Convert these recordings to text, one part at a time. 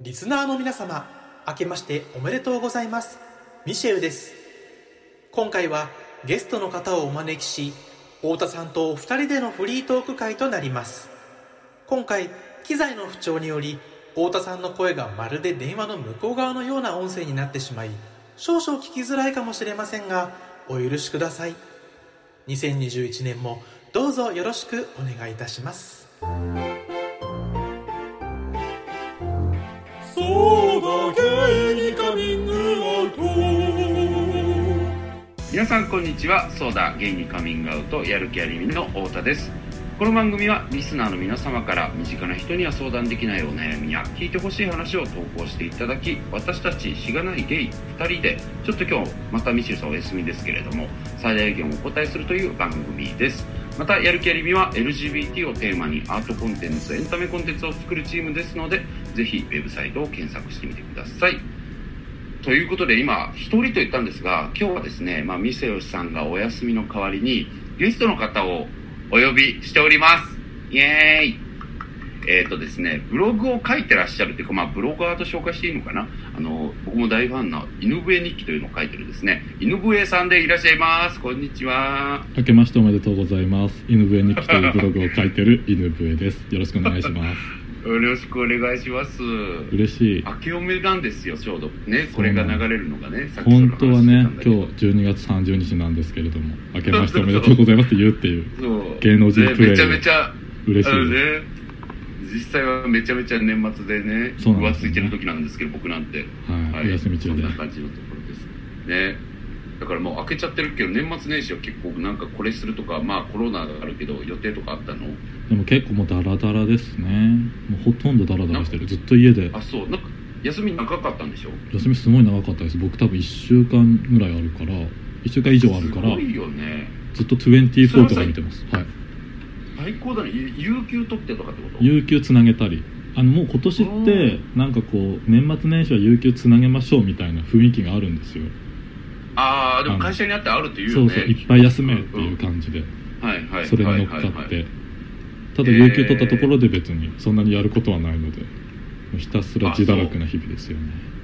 リスナーの皆様、明けましておめでとうございます。ミシェルです。今回はゲストの方をお招きし、太田さんとお二人でのフリートーク会となります。今回、機材の不調により、太田さんの声がまるで電話の向こう側のような音声になってしまい、少々聞きづらいかもしれませんが、お許しください。2021年もどうぞよろしくお願いいたします。皆さんこんにちは。ソーダゲイにカミングアウトやる気ありみの太田です。この番組はリスナーの皆様から身近な人には相談できないお悩みや聞いてほしい話を投稿していただき私たちしがないゲイ2人でちょっと今日またミシェルさんお休みですけれども最大限お答えするという番組です。またやる気ありみは LGBT をテーマにアートコンテンツエンタメコンテンツを作るチームですのでぜひウェブサイトを検索してみてください。ということで今一人と言ったんですが今日はですね、まあ、ミセヨシさんがお休みの代わりにゲストの方をお呼びしておりますイエーイえっ、とですねブログを書いてらっしゃるというか、まあ、ブロガーと紹介していいのかな？あの僕も大ファンの犬笛日記というのを書いてるですね犬笛さんでいらっしゃいますこんにちは明けましておめでとうございます。犬笛日記というブログを書いてる犬笛です。よろしくお願いします。よろしくお願いします。嬉しい。明けおめなんですよちょうど。ねこれが流れるのがねさっきその本話当はね、今日だけど12月30日なんですけれども、明けましておめでとうございますって言うっていう、そう。芸能人プレイ。ねめちゃめちゃ嬉しいでね実際はめちゃめちゃ年末でねそう浮ついてる時なんですけど僕なんて。す。はい、お休み中で。そん。な感じのところです。ねだからもう開けちゃってるけど年末年始は結構なんかこれするとかまあコロナがあるけど予定とかあったの？でも結構もうダラダラですね。もうほとんどダラダラしてる。ずっと家で。あそうなんか休み長かったんでしょ？休みすごい長かったです。僕多分1週間ぐらいあるから、1週間以上あるからすご、いよねずっと24とか見てます。はい。最高だね有有給取ってとかってこと？有給つなげたりあのもう今年ってなんかこう年末年始は有給つなげましょうみたいな雰囲気があるんですよああでも会社にあってあるって言うよね。そうそういっぱい休めっていう感じで。はいはいそれに乗っかって。ただ有給取ったところで別にそんなにやることはないのでもうひたすら自堕落な日々ですよね。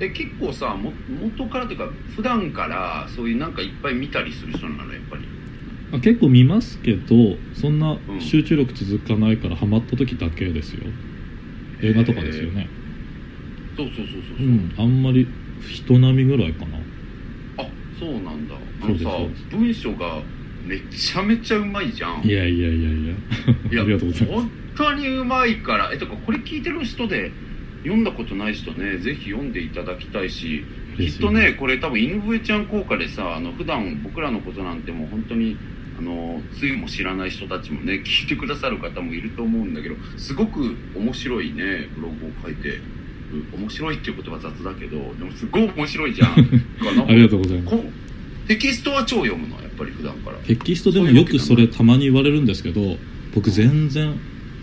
え結構さも元からというか普段からそういうなんかいっぱい見たりする人なのやっぱり。あ結構見ますけどそんなうん。集中力続かないからハマった時だけですよ。映画とかですよね。そうそうそうそうそう。う、ん。あんまり人並みぐらいかな。あそうなんだ。あのさ文章がめちゃめちゃうまいじゃん。いやいやいやいや。いや ありがとうございます。本当にうまいからえとかこれ聞いてる人で読んだことない人ねぜひ読んでいただきたいしきっとねこれ多分犬笛ちゃん効果でさあの普段僕らのことなんてもう本当にあのつゆも知らない人たちもね聞いてくださる方もいると思うんだけどすごく面白いねブログを書いて。る面白いっていう言葉雑だけどでもすごい面白いじゃん。ありがとうございます。こテキストは超読むのやっぱり普段から。テキストでもよくそれたまに言われるんですけど僕全然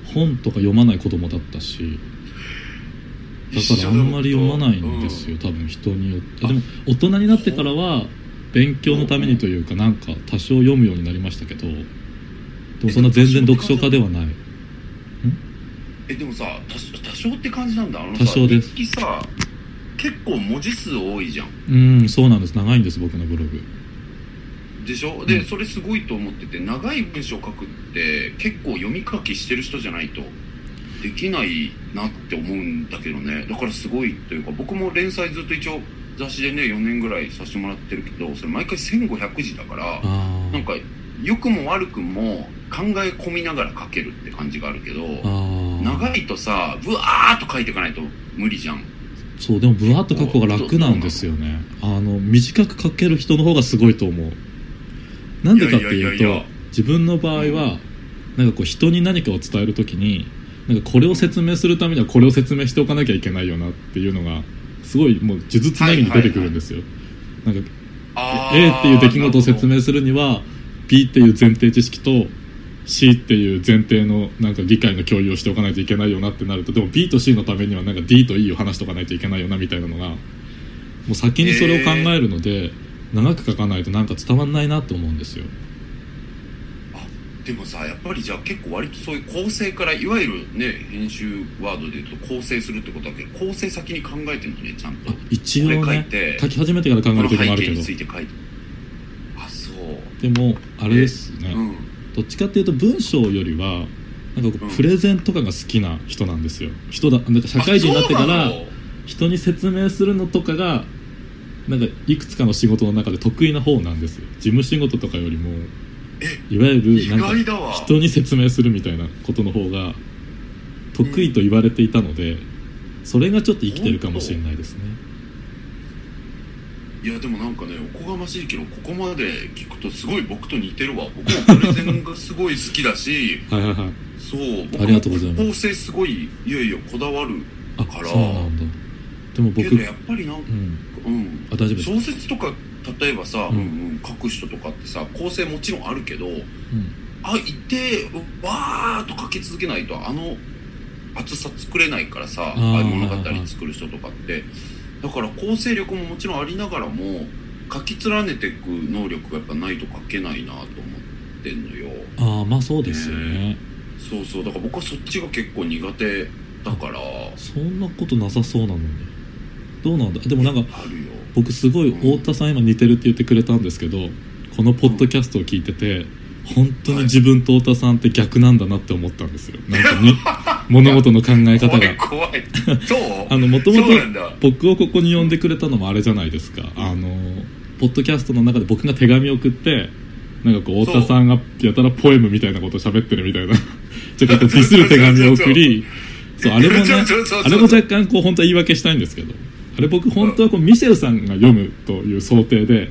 本とか読まない子供だったしだからあんまり読まないんですよ多分人によって。でも大人になってからは勉強のためにというかなんか多少読むようになりましたけどでもそんな全然読書家ではないえでもさ多少多少って感じなんだ。あのさ多少です。日記さ結構文字数多いじゃん。うんそうなんです。長いんです僕のブログ。でしょ？で、うん。それすごいと思ってて長い文章書くって結構読み書きしてる人じゃないとできないなって思うんだけどね。だからすごいというか僕も連載ずっと一応雑誌でね4年ぐらいさせてもらってるけどそれ毎回1500字だからあなんか良くも悪くも考え込みながら書けるって感じがあるけどああ長いとさブワーっと書いていかないと無理じゃん。そうでもブワーッと書く方が楽なんですよね。あの短く書ける人の方がすごいと思う。なんでかっていうと自分の場合はなんかこう人に何かを伝えるときになんかこれを説明するためにはこれを説明しておかなきゃいけないよなっていうのがすごいもう呪術つなぎに出てくるんですよ、なんか A っていう出来事を説明するには B っていう前提知識と C っていう前提のなんか理解の共有をしておかないといけないよなってなるとでも B と C のためにはなんか D と E を話しておかないといけないよなみたいなのがもう先にそれを考えるので、長く書かないとなんか伝わんないなと思うんですよ。でもさやっぱりじゃあ結構割とそういう構成からいわゆるね編集ワードで言うと構成するってことだけど構成先に考えてるのねちゃんと。あ一応これ書いねて。書き始めてから考える時もあるけど。あそう。でもあれですね、うんどっちかっていうと文章よりはなんかこううん。プレゼンとかが好きな人なんですよ。人だなんか社会人になってから人に説明するのとかがなんかいくつかの仕事の中で得意な方なんですよ。事務仕事とかよりもいわゆ意るなんか人に説明するみたいなことの方が得意と言われていたので、それがちょっと生きてるかもしれないですねいやでもなんかねおこがましいけどここまで聞くとすごい僕と似てるわ。僕もプレゼンがすごい好きだし はいはいはい。そう僕ありがとうございます。構成すごいいやいやこだわるあから。そうなんだ。でも僕けどやっぱりなんかうん。うん。あ大丈夫です小説とか例えばさ、うん。うんうん書く人とかってさ構成もちろんあるけどうん。あいてわーっと書き続けないとあの厚さ作れないからさああいう物語作る人とかってだから構成力ももちろんありながらも書き連ねていく能力がやっぱないと書けないなと思ってんのよ。ああまあそうですよね。そうそう。だから僕はそっちが結構苦手だから。そんなことなさそうなのに。どうなんだ？でもなんかあるよ。僕すごい太田さん今似てるって言ってくれたんですけどこのポッドキャストを聞いてて本当に自分と太田さんって逆なんだなって思ったんですよ。なんかに 物事の考え方怖がい。怖い。そう？あのもともと僕をここに呼んでくれたのもあれじゃないですか。あのポッドキャストの中で僕が手紙を送ってなんかこう太田さんがやたらポエムみたいなことを喋ってるみたいな。ちょっとディスる手紙を送りそうあれもねあれも若干こう本当は言い訳したいんですけど。あれ僕本当はこうミシェルさんが読むという想定で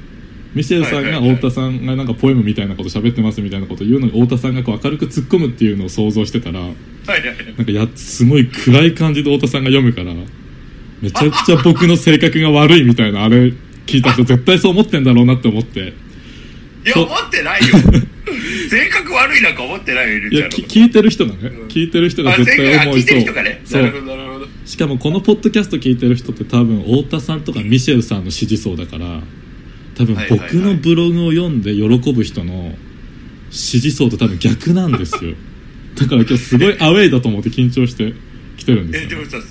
ミシェルさんが太田さんがなんかポエムみたいなこと喋ってますみたいなことを言うのに太田さんがこう明るく突っ込むっていうのを想像してたらはいはいなんかやすごい暗い感じで太田さんが読むからめちゃくちゃ僕の性格が悪いみたいなあれ聞いた人絶対そう思ってんだろうなって思って。いやそう。思ってないよ。性格悪いなんか思ってないよいや聞いてる人がねうん。聞いてる人があ絶対性格あ聞いて思いそうる人がね。そう。なるほどなるほど。しかもこのポッドキャスト聞いてる人って多分太田さんとかミシェルさんの支持層だから多分僕のブログを読んで喜ぶ人の支持層と多分逆なんですよ。だから今日すごいアウェイだと思って緊張して来てるんですよ、ね、えでもさ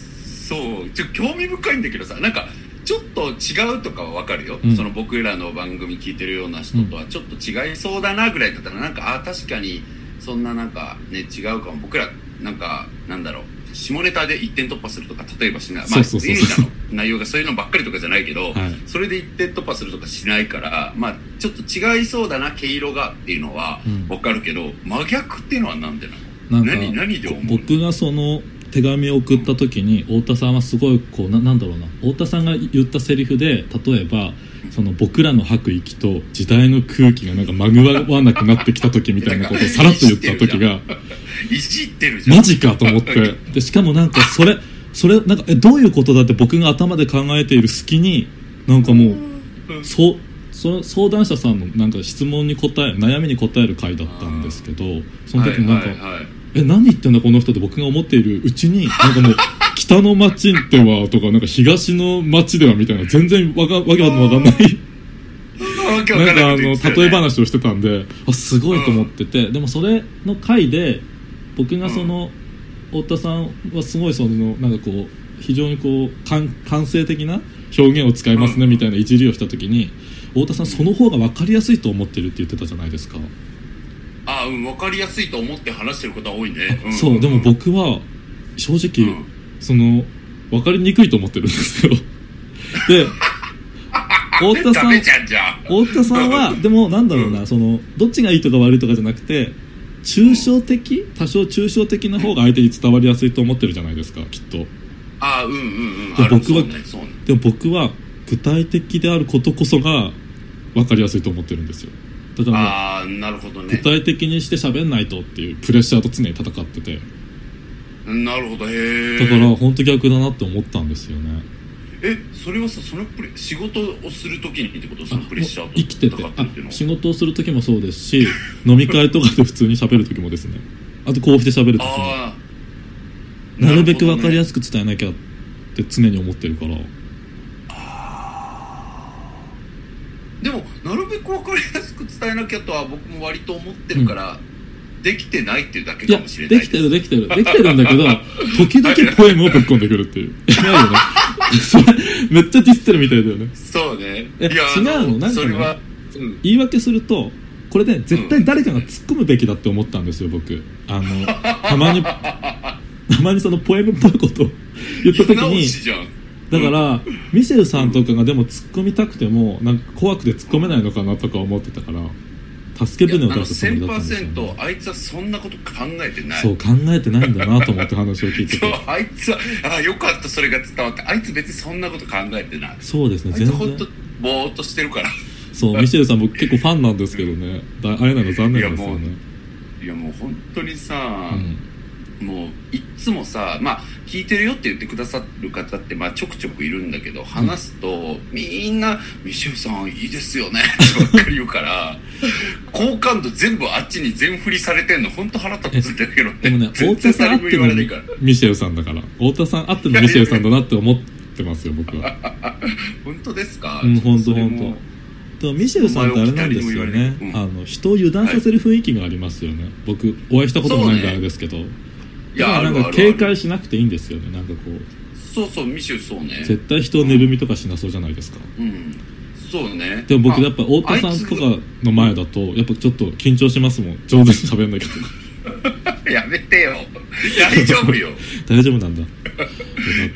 そう。ちょ興味深いんだけどさなんかちょっと違うとかは分かるよ、うん。その僕らの番組聞いてるような人とはちょっと違いそうだなぐらいだったらなんかあ確かにそんななんかね違うかも。僕らなんかなんだろう下ネタで一点突破するとか例えばしない。まあそうそうそう。エリちゃんの内容がそういうのばっかりとかじゃないけど、はい。それで一点突破するとかしないからまあちょっと違いそうだな毛色がっていうのはうん。分かるけど、真逆っていうのはなんでなの？何何で思うの？僕がその手紙を送った時に太田さんはすごいこうななんだろうな。太田さんが言ったセリフで例えばその僕らの吐く息と時代の空気がなんかまぐわなくなってきた時みたいなことをさらっと言った時がいじってるじゃん。マジかと思って。でしかもなんかそれそれなんかえどういうことだって僕が頭で考えている隙になんかもうそうその相談者さんのなんか質問に答え悩みに答える回だったんですけどその時になんか、はいはいはいえ何言ってんだこの人って僕が思っているうちになんかもう 北の町ではとかなんか東の町ではみたいな全然わかわけわかんない。なんかあの例え話をしてたんであすごいと思ってて、でもそれの回で僕がその、太田さんはすごいそのなんかこう非常にこう感感性的な表現を使いますねうん。みたいないじりをした時に太田さんその方が分かりやすいと思ってるって言ってたじゃないですか、あうん分かりやすいと思って話してることは多いね、ん。そうでも僕は正直、うん。その分かりにくいと思ってるんですよ。で太田さん太田さんはでもなんだろうな、うんそのどっちがいいとか悪いとかじゃなくて抽象的？多少抽象的な方が相手に伝わりやすいと思ってるじゃないですかきっと。あうんうんうん。で僕はねね。でも僕は具体的であることこそが分かりやすいと思ってるんですよ。だからなるほどね。具体的にして喋んないとっていうプレッシャーと常に戦ってて。なるほどへえだから本当逆だなって思ったんですよねえそれはさそのプレ仕事をするときにってこと？そのプレッシャーと生きてて仕事をする時もそうですし 飲み会とかで普通に喋る時もですね。あとこうして喋る時もなるべく分かりやすすく伝えなきゃって常に思ってるから。でもなるべく分かりやすく伝えなきゃとは僕も割と思ってるから、できてないっていうだけいやかもしれないできてるできてる。できてるんだけど 時々ポエムをぶっ込んでくるっていう。やばいよね。めっちゃディスってるみたいだよね。そうね。え違うの？あなんかねそれは、うん、言い訳するとこれで絶対誰かが突っ込むべきだって思ったんですよ僕。あのたまに たまにそのポエムっぽいことを言った時直にだから、ミシェルさんとかがでも突っ込みたくてもなんか怖くて突っ込めないのかなとか思ってたから助け舟を出すつもりだったんですよ、ね、1000%あいつはそんなこと考えてない。そう考えてないんだなと思って話を聞いて そうてあいつはあよかったそれが伝わってあいつ別にそんなこと考えてない。そうですね全然。つほんとぼーっとしてるから。そう ミシェルさん僕結構ファンなんですけどね。だ会えないの残念ですよね。いやもう本当にさ、うんもういっつもさまあ聞いてるよって言ってくださる方ってまあちょくちょくいるんだけど話すと、みんな「ミシェルさんいいですよね」ってばっかり言うから 好感度全部あっちに全振りされてんの本当腹立つんだけどね。でもね全太田さんあっての言われないから。ミシェルさんだから太田さんあってのミシェルさんだなって思ってますよ僕は。本当ですか？うん本当本でもミシェルさんってあれなんですよね。う。んあの人を油断させる雰囲気がありますよね、僕お会いしたこともないんでそうねあれですけど、いだからなんか警戒しなくていいんですよね。なんかこう。そうそうミシェルそうね。絶対人を寝るみとかしなそうじゃないですか。うん。そうね。でも僕あやっぱ太田さんとあかの前だとやっぱちょっと緊張しますもん。上手に喋んなきゃとか やめてよ。大丈夫よ。大丈夫なんだ。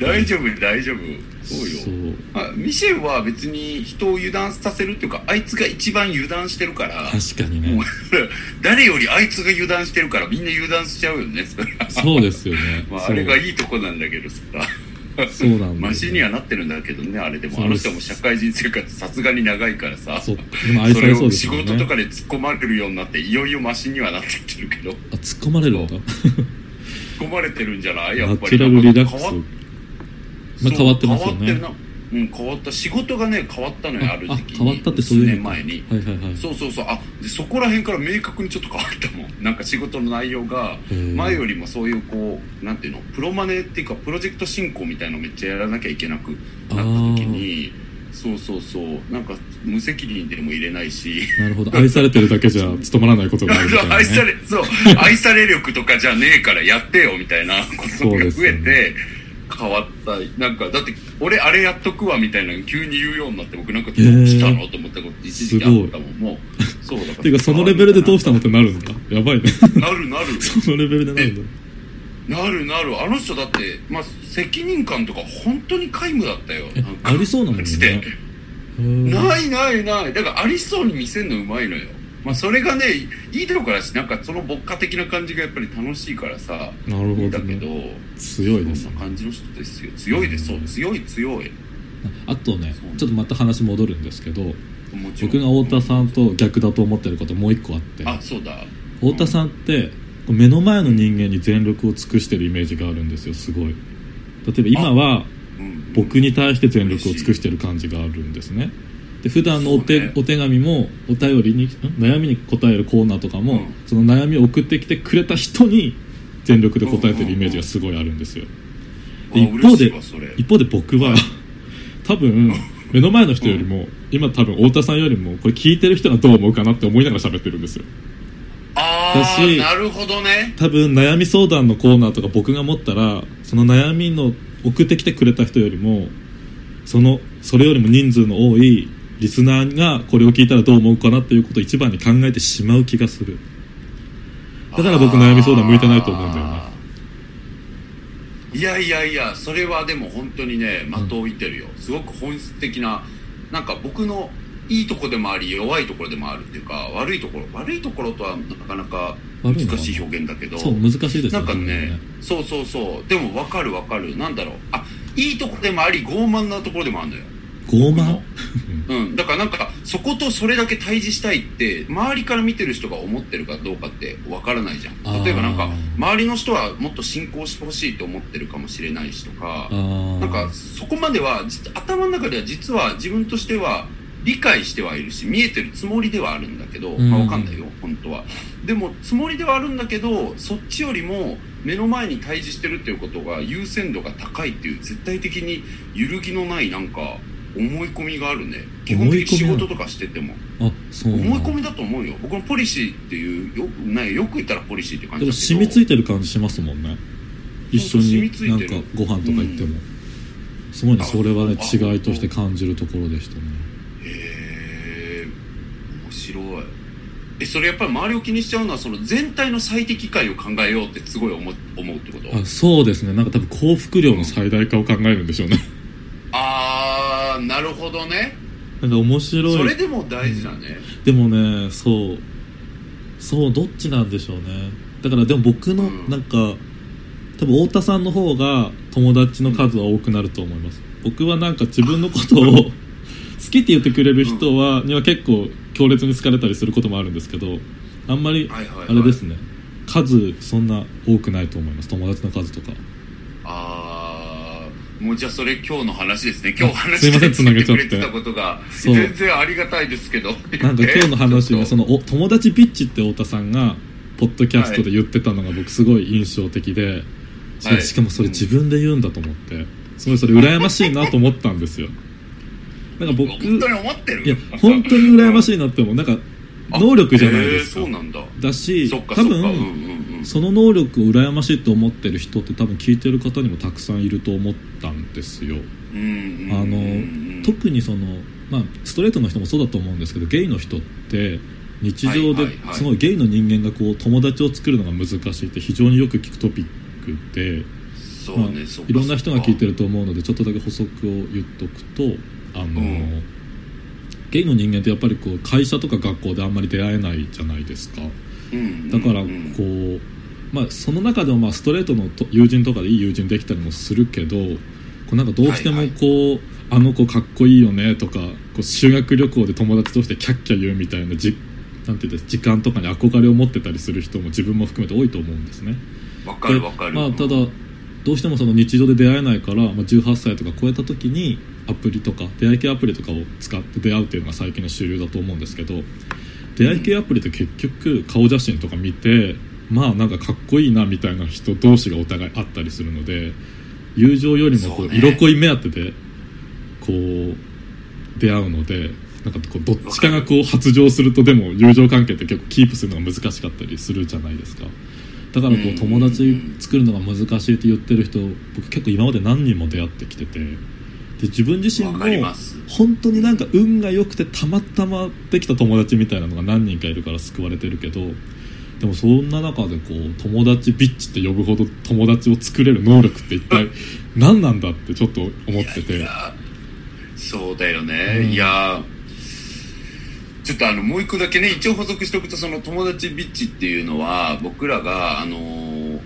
大丈夫大丈夫。そうよ。そう。あミシェルは別に人を油断させるっていうかあいつが一番油断してるから確かにね。もう誰よりあいつが油断してるからみんな油断しちゃうよねそそうですよね。まあ、あれがいいとこなんだけどさそうなんだよマシにはなってるんだけどねあれでも。あの人も社会人生活さすがに長いからさ。それを仕事とかで突っ込まれるようになっていよいよマシにはなってきてるけど。あ突っ込まれるんだ突っ込まれてるんじゃない？やっぱり。ナチュラルリラックス。なんかまあ変わってますよね。そうん変わった。仕事がね変わったのよある時期に。変わったってそういう年前に。はいはいはい。そうそうそう。あでそこら辺から明確にちょっと変わったもん。なんか仕事の内容が前よりもそういうこうなんていうのプロマネっていうかプロジェクト進行みたいのめっちゃやらなきゃいけなくなった時にそうそうそう。なんか無責任でも入れないし。なるほど。愛されてるだけじゃ 務まらないことがあるみたいな、ね、愛されそう。愛され力とかじゃねえからやってよみたいなことが増えて変わった。なんかだって俺あれやっとくわみたいなの急に言うようになって僕なんかどうしたのと思ったこと一時期あったもん。もう そうだから。ていうかそのレベルでどうしたのってなるんだ。やばいね。なるなるそのレベルでなるんだなるなるあの人だって、まあ、責任感とか本当に皆無だったよ。ありそうなもんね。ないないない。だからありそうに見せるのうまいのよまあそれがねいいところだしなんかその牧歌的な感じがやっぱり楽しいからさなるほどいいんだけどね強いですそんな感じの人ですよ強いです。そう強い強い。あとねちょっとまた話戻るんですけど僕が太田さんと逆だと思ってることもう一個あって。あそうだ。太田さんって目の前の人間に全力を尽くしてるイメージがあるんですよすごい。例えば今はうん。僕に対して全力を尽くしてる感じがあるんですねで普段のお手,、お手紙もお便りにん？悩みに答えるコーナーとかも、うん。その悩みを送ってきてくれた人に全力で答えてるイメージがすごいあるんですよ。であ一方で一方で僕は多分目の前の人よりも今多分太田さんよりもこれ聞いてる人がどう思うかなって思いながら喋ってるんですよ。ああだしなるほどね。多分悩み相談のコーナーとか僕が持ったらその悩みの送ってきてくれた人よりもそのそれよりも人数の多いリスナーがこれを聞いたらどう思うかなっていうことを一番に考えてしまう気がする。だから僕悩み相談向いてないと思うんだよね。あーいやいやいやそれはでも本当にね的を置いてるよ、すごく本質的ななんか僕のいいとこでもあり弱いところでもあるっていうか悪いところ悪いところとはなかなか難しい表現だけどそう難しいですなんかねそうそうそう。でも分かる分かる。なんだろう。あいいとこでもあり傲慢なところでもあるのよ傲慢？うん、だからなんかそことそれだけ対峙したいって周りから見てる人が思ってるかどうかってわからないじゃん。例えばなんか周りの人はもっと進行してほしいと思ってるかもしれないしとかなんかそこまでは実頭の中では実は自分としては理解してはいるし見えてるつもりではあるんだけど、うん。まあ、わかんないよ本当は。でもつもりではあるんだけどそっちよりも目の前に対峙してるっていうことが優先度が高いっていう絶対的に揺るぎのないなんか思い込みがあるね。基本的に仕事とかしてても。あそう思い込みだと思うよ。僕のポリシーっていうよ,、ね、よく言ったらポリシーって感じでだけど。も染みついてる感じしますもんね。一緒になんかご飯とか行っても、すごいねあそれはねあ違いとして感じるところでしたね。へえ面白い。えそれやっぱり周りを気にしちゃうのはその全体の最適解を考えようってすごい思う思うってこと？あそうですね。なんか多分幸福量の最大化を考えるんでしょうねなるほどね。なんか面白い。それでも大事だね、でもねそう。そうどっちなんでしょうね。だからでも僕のうん。なんか多分太田さんの方が友達の数は多くなると思います。僕はなんか自分のことを 好きって言ってくれる人はには結構強烈に好かれたりすることもあるんですけどあんまりはいはいはい。あれですね。数そんな多くないと思います。友達の数とか。ああもうじゃあそれ今日の話ですね。今日話すいませんして繋げちゃってくれてたことが全然ありがたいですけど。なんか今日の話えはそのお友達ビッチって太田さんがポッドキャストで言ってたのが僕すごい印象的で、しかはい。しかもそれ自分で言うんだと思ってすごいそれ羨ましいなと思ったんですよ。なんか僕本当に思ってる？いや本当に羨ましいなって思う。なんか能力じゃないですか。へーそうなんだ。だし多分うんその能力を羨ましいと思ってる人って多分聞いてる方にもたくさんいると思ったんですよ。あの特にその、まあ、ストレートの人もそうだと思うんですけどゲイの人って日常ですごいゲイの人間がこう友達を作るのが難しいって非常によく聞くトピックで、まあいろんな人が聞いてるると思うのでちょっとだけ補足を言っとくとあの、うん。ゲイの人間ってやっぱりこう会社とか学校であんまり出会えないじゃないですかだからこう、まあ、その中でもまあストレートのと友人とかでいい友人できたりもするけどこうなんかどうしてもはいこう、あの子かっこいいよねとかこう修学旅行で友達としてキャッキャ言うみたいなじなんていうんです時間とかに憧れを持ってたりする人も自分も含めて多いと思うんですね。わかるわかる。まあ、ただどうしてもその日常で出会えないから、まあ、18歳とか超えた時にアプリとか出会い系アプリとかを使って出会うっていうのが最近の主流だと思うんですけど出会い系アプリって結局顔写真とか見てまあなんかかっこいいなみたいな人同士がお互いあったりするので友情よりもこそう色恋目当てでこう出会うのでなんかこうどっちかがこう発情するとでも友情関係って結構キープするのが難しかったりするじゃないですか。だからこうん。う友達作るのが難しいって言ってる人僕結構今まで何人も出会ってきててで自分自身も本当になんか運が良くてたまたまできた友達みたいなのが何人かいるから救われてるけどでもそんな中でこう友達ビッチって呼ぶほど友達を作れる能力って一体 何なんだってちょっと思ってて。そうだよね、うん。いやちょっとあのもう一個だけね一応補足しておくとその友達ビッチっていうのは僕らがあの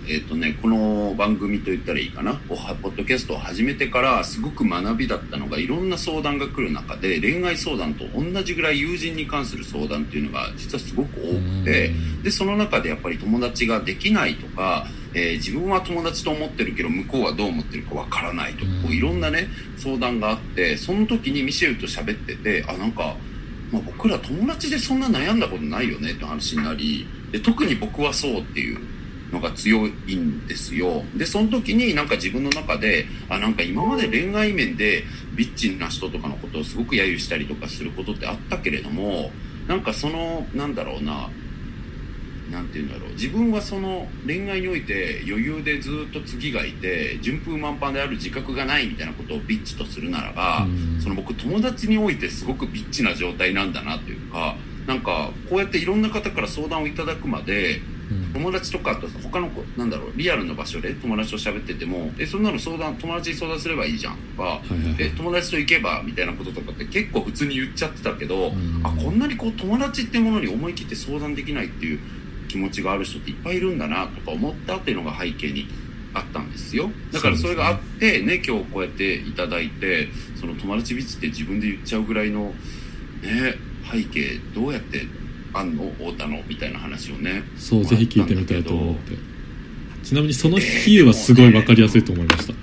えっ、とねこの番組と言ったらいいかな？ポッドキャストを始めてからすごく学びだったのがいろんな相談が来る中で恋愛相談と同じぐらい友人に関する相談っていうのが実はすごく多くてでその中でやっぱり友達ができないとか、えー自分は友達と思ってるけど向こうはどう思ってるかわからないとかこういろんなね相談があってその時にミシェルと喋っててあなんか、まあ、僕ら友達でそんな悩んだことないよねって話になりで特に僕はそうっていうのが強いんですよ。でその時になんか自分の中であなんか今まで恋愛面でビッチな人とかのことをすごく揶揄したりとかすることってあったけれどもなんかそのなんだろうななんて言うんだろう。自分はその恋愛において余裕でずっと次がいて順風満帆である自覚がないみたいなことをビッチとするならば、うん。その僕友達においてすごくビッチな状態なんだなというかなんかこうやっていろんな方から相談をいただくまでうん友達とかあと他の子なんだろうリアルの場所で友達と喋っててもえそんなの相談友達に相談すればいいじゃんとかはいはいはい。え友達と行けばみたいなこととかって結構普通に言っちゃってたけど、うん。あこんなにこう友達ってものに思い切って相談できないっていう気持ちがある人っていっぱいいるんだなとか思ったっていうのが背景にあったんですよ。だからそれがあってね今日こうやっていただいてその友達ビッチって自分で言っちゃうぐらいのね背景どうやってあんの太田のみたいな話をねそうぜひ聞いてみたいと思って。ちなみにその比喩はすごい分かりやすいと思いました。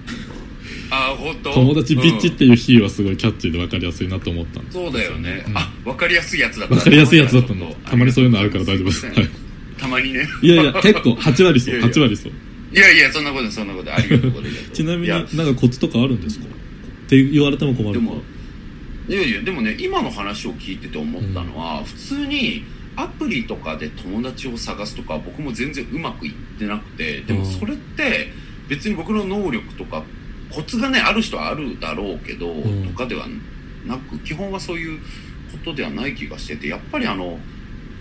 あ本当？友達ビッチっうんていう比喩はすごいキャッチーで分かりやすいなと思ったんです。そうだよね、うんあ分かりやすいやつだった。分かりやすいやつだったの。たまにそういうのあるから大丈夫です、はい、たまにね。いやいや結構8割そう。いやいや。8割そう。いやいやそんなことそんなことありがとうございます。ちなみになんかコツとかあるんですか？って言われても困るでもいやいやでもね今の話を聞いてて思ったのは、普通にアプリとかで友達を探すとか僕も全然うまくいってなくてでもそれって別に僕の能力とかコツがねある人はあるだろうけど、ん。とかではなく基本はそういうことではない気がしててやっぱりあの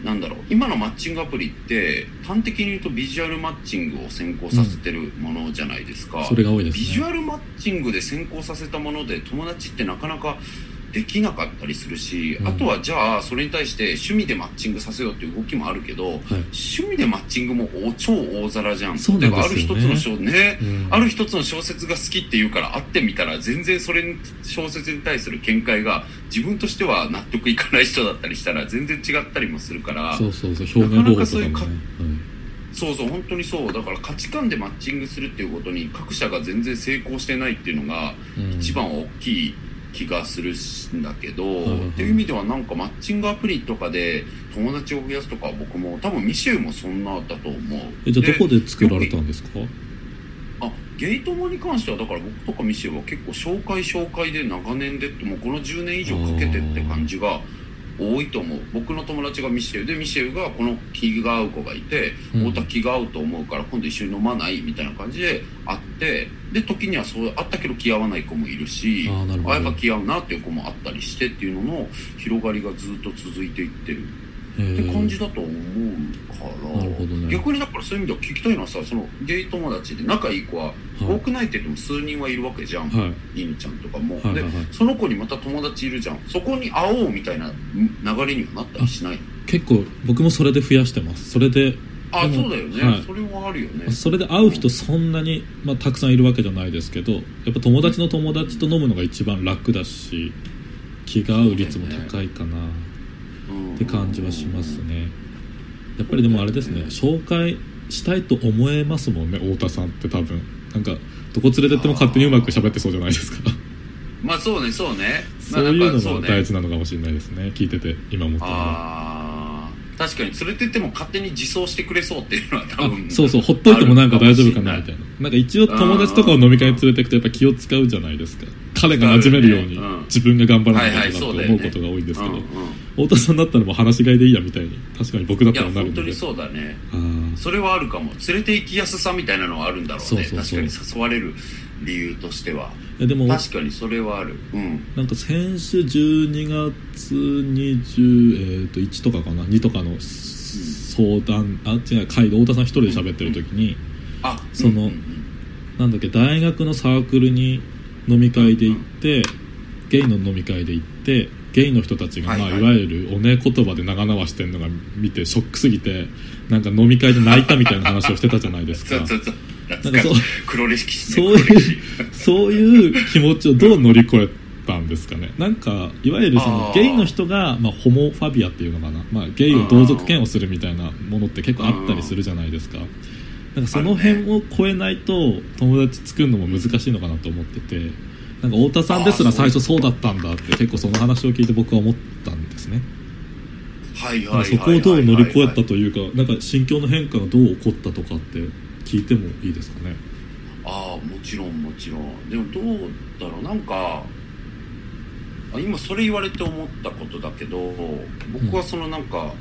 なんだろう今のマッチングアプリって端的に言うとビジュアルマッチングを先行させてるものじゃないですか、それが多いですね。ビジュアルマッチングで先行させたもので友達ってなかなかできなかったりするし、うん。あとはじゃあそれに対して趣味でマッチングさせようっていう動きもあるけど、趣味でマッチングもお超大皿じゃん。そえばある一つの小ね、うん。ある一つの小説が好きっていうから会ってみたら全然それに小説に対する見解が自分としては納得いかない人だったりしたら全然違ったりもするからそうそうそう表現方法とかもねそうそうそう本当にそう。だから価値観でマッチングするっていうことに各社が全然成功してないっていうのがうん。一番大きい気がするんだけど、いはいっていう意味ではなんかマッチングアプリとかで友達を増やすとかは僕も多分ミシェルもそんなだと思う。えじゃあどこで作られたんですか？あゲイ友に関してはだから僕とかミシェルは結構紹介紹介で長年でってもうこの10年以上かけてって感じが多いと思う。僕の友達がミシェルでミシェルがこの気が合う子がいてうん。太田気が合うと思うから今度一緒に飲まないみたいな感じで会ってで時にはそう会ったけど気合わない子もいるしあーなるほど。やっぱ気合うなっていう子もあったりしてっていうのの広がりがずっと続いていってる。へって感じーだと思うから。なるほどね。逆にだからそういう意味では聞きたいのはさそのゲイ友達で仲いい子ははい。多くないって言っても数人はいるわけじゃん、はい。いにちゃんとかも、はいはいはい。でその子にまた友達いるじゃん。そこに会おうみたいな流れにはなったりしない？結構僕もそれで増やしてます。それであそうだよね、はい。それはあるよね。それで会う人そんなに、まあ、たくさんいるわけじゃないですけどやっぱ友達の友達と飲むのが一番楽だし気が合う率も高いかなって感じはしますね。やっぱりでもあれですね紹介したいと思えますもんね太田さんって多分。なんかどこ連れてっても勝手にうまく喋ってそうじゃないですか。まあそうねそうね。そういうのもまあなんか大事なのかもしれないですね聞いてて今思ったのは確かに。連れてっても勝手に自走してくれそうっていうのは多あ分そうそう。ほっといてもなんか大丈夫かなみたいな。ななんか一応友達とかを飲み会に連れてくとやっぱ気を使うじゃないですか。彼が馴染めるように自分が頑張らなきゃはいけないとそうだよね。思うことが多いんですけど。太田さんだったらもう話し飼いでいいやみたいに確かに僕だっいやたらなるので本当にそうだね。それはあるかも。連れて行きやすさみたいなのはあるんだろうね。確かに誘われる理由としてはいやでも確かにそれはある。うん。なんか先週12月20、えー、と1とかかな？2とかの相談あ違う会で太田さん一人で喋ってる時に、あそのうんうんうん。なんだっけ大学のサークルに飲み会で行って、ゲイの飲み会で行ってゲイの人たちが、はいはい。まあ、いわゆるおね言葉で長々してるのが見てショックすぎてなんか飲み会で泣いたみたいな話をしてたじゃないですか。そうそうそうなんかそう黒歴史そういうそういう気持ちをどう乗り越えたんですかね。なんかいわゆるそのゲイの人が、まあ、ホモファビアっていうのかな、まあ、ゲイを同族嫌悪するみたいなものって結構あったりするじゃないですか。なんかその辺を超えないと友達作るのも難しいのかなと思ってて。なんか太田さんですら最初そうだったんだって結構その話を聞いて僕は思ったんですね。そこをどう乗り越えたとというかなんか心境の変化がどう起こったとかって聞いてもいいですかね？ああもちろんもちろん。でもどうだろう？なんかあ今それ言われて思ったことだけど僕はそのなんか、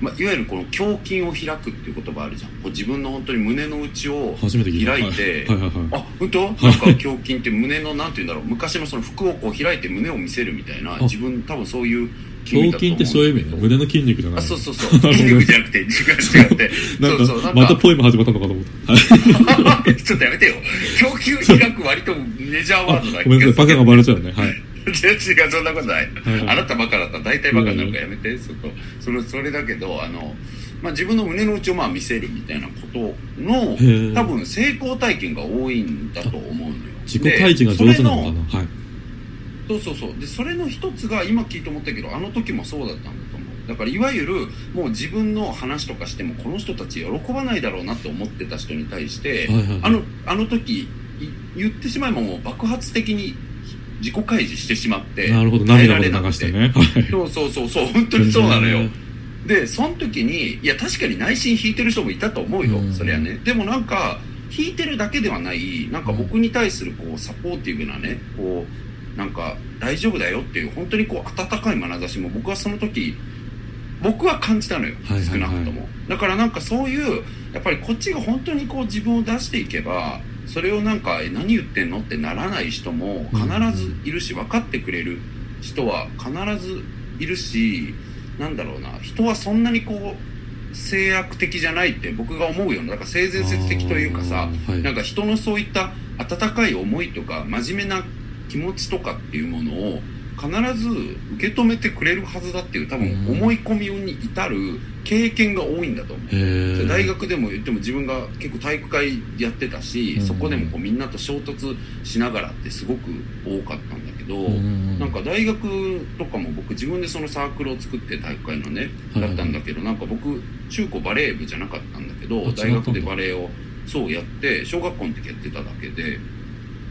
まあ、いわゆるこの胸筋を開くっていう言葉あるじゃん。こう自分の本当に胸の内を開いてあ本当？なんか胸筋って胸のなんて言うんだろう？昔のその服をこう開いて胸を見せるみたいなあ。自分多分そういう胸筋ってそういう意味ね。胸の筋肉じゃないあそうそうそう。筋肉じゃなくて違う違って。なんそうそうか。またポエム始まったのかと思った、はい、ちょっとやめてよ。胸筋開く割とメジャーワードだ。ごめんなさい。バカがバレちゃうね。はい。違うそんなことない、あなたバカだった。ら大体バカになるからやめて、そこそれそれだけどあの、まあ、自分の胸の内をまあ見せるみたいなことの多分成功体験が多いんだと思うのよ。自己開示が上手なのかでなはいそうそうそう。でそれの一つが今聞いて思ったけどあの時もそうだったんだと思う。だからいわゆるもう自分の話とかしてもこの人たち喜ばないだろうなって思ってた人に対して、はいはいはい。あのあの時い言ってしまえばもう爆発的に自己開示してしまってなるほど。涙流してね。はい。そうそうそうそう。本当にそうなのよ。へでその時にいや確かに内心引いてる人もいたと思うよ、うん。それはね。でもなんか引いてるだけではないなんか僕に対するこうサポーティブなねこうなんか大丈夫だよっていう本当にこう温かい眼差しも僕はその時僕は感じたのよ、はいはいはい。少なくとも。だからなんかそういうやっぱりこっちが本当にこう自分を出していけばそれをなんかえ何言ってんのってならない人も必ずいるし分かってくれる人は必ずいるしなんだろうな人はそんなにこう制約的じゃないって僕が思うようななんか性善説的というかさなんか人のそういった温かい思いとか真面目な気持ちとかっていうものを必ず受け止めてくれるはずだっていう多分うん思い込みに至る経験が多いんだと思う。大学でも言っても自分が結構体育会やってたし、うん。そこでもこうみんなと衝突しながらってすごく多かったんだけど、うんなんか大学とかも僕自分でそのサークルを作って体育会のねはい。だったんだけどなんか僕中高バレー部じゃなかったんだけどあ大学でバレーをそうやって小学校の時やってただけで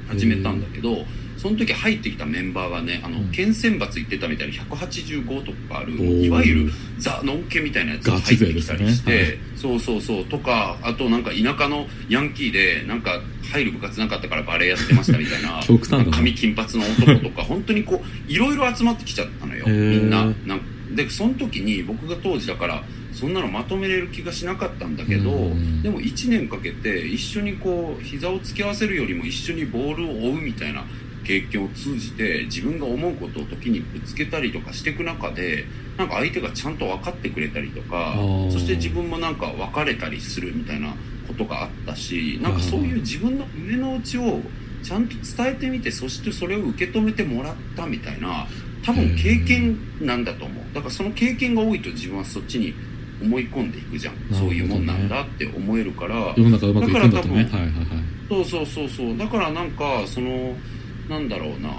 始めたんだけどその時入ってきたメンバーがねあのうん。県選抜行ってたみたいに185とかあるいわゆるザ・ノンケみたいなやつが入ってきたりして、ガチ勢そうそうそうとかあとなんか田舎のヤンキーでなんか入る部活なかったからバレーやってましたみたいな 髪金髪の男とか 本当にこういろいろ集まってきちゃったのよ。みんな。なんでその時に僕が当時だからそんなのまとめれる気がしなかったんだけど、うん。でも1年かけて一緒にこう膝を突き合わせるよりも一緒にボールを追うみたいな経験を通じて自分が思うことを時にぶつけたりとかしていく中でなんか相手がちゃんと分かってくれたりとかー。そして自分もなんか別れたりするみたいなことがあったしなんかそういう自分の胸の内をちゃんと伝えてみてそしてそれを受け止めてもらったみたいな多分経験なんだと思う。だからその経験が多いと自分はそっちに思い込んでいくじゃん、ね。そういうもんなんだって思えるから。世の中うまくいくんだとね。だからはいはいはい。そうそうそうそう。だからなんかそのなんだろうな。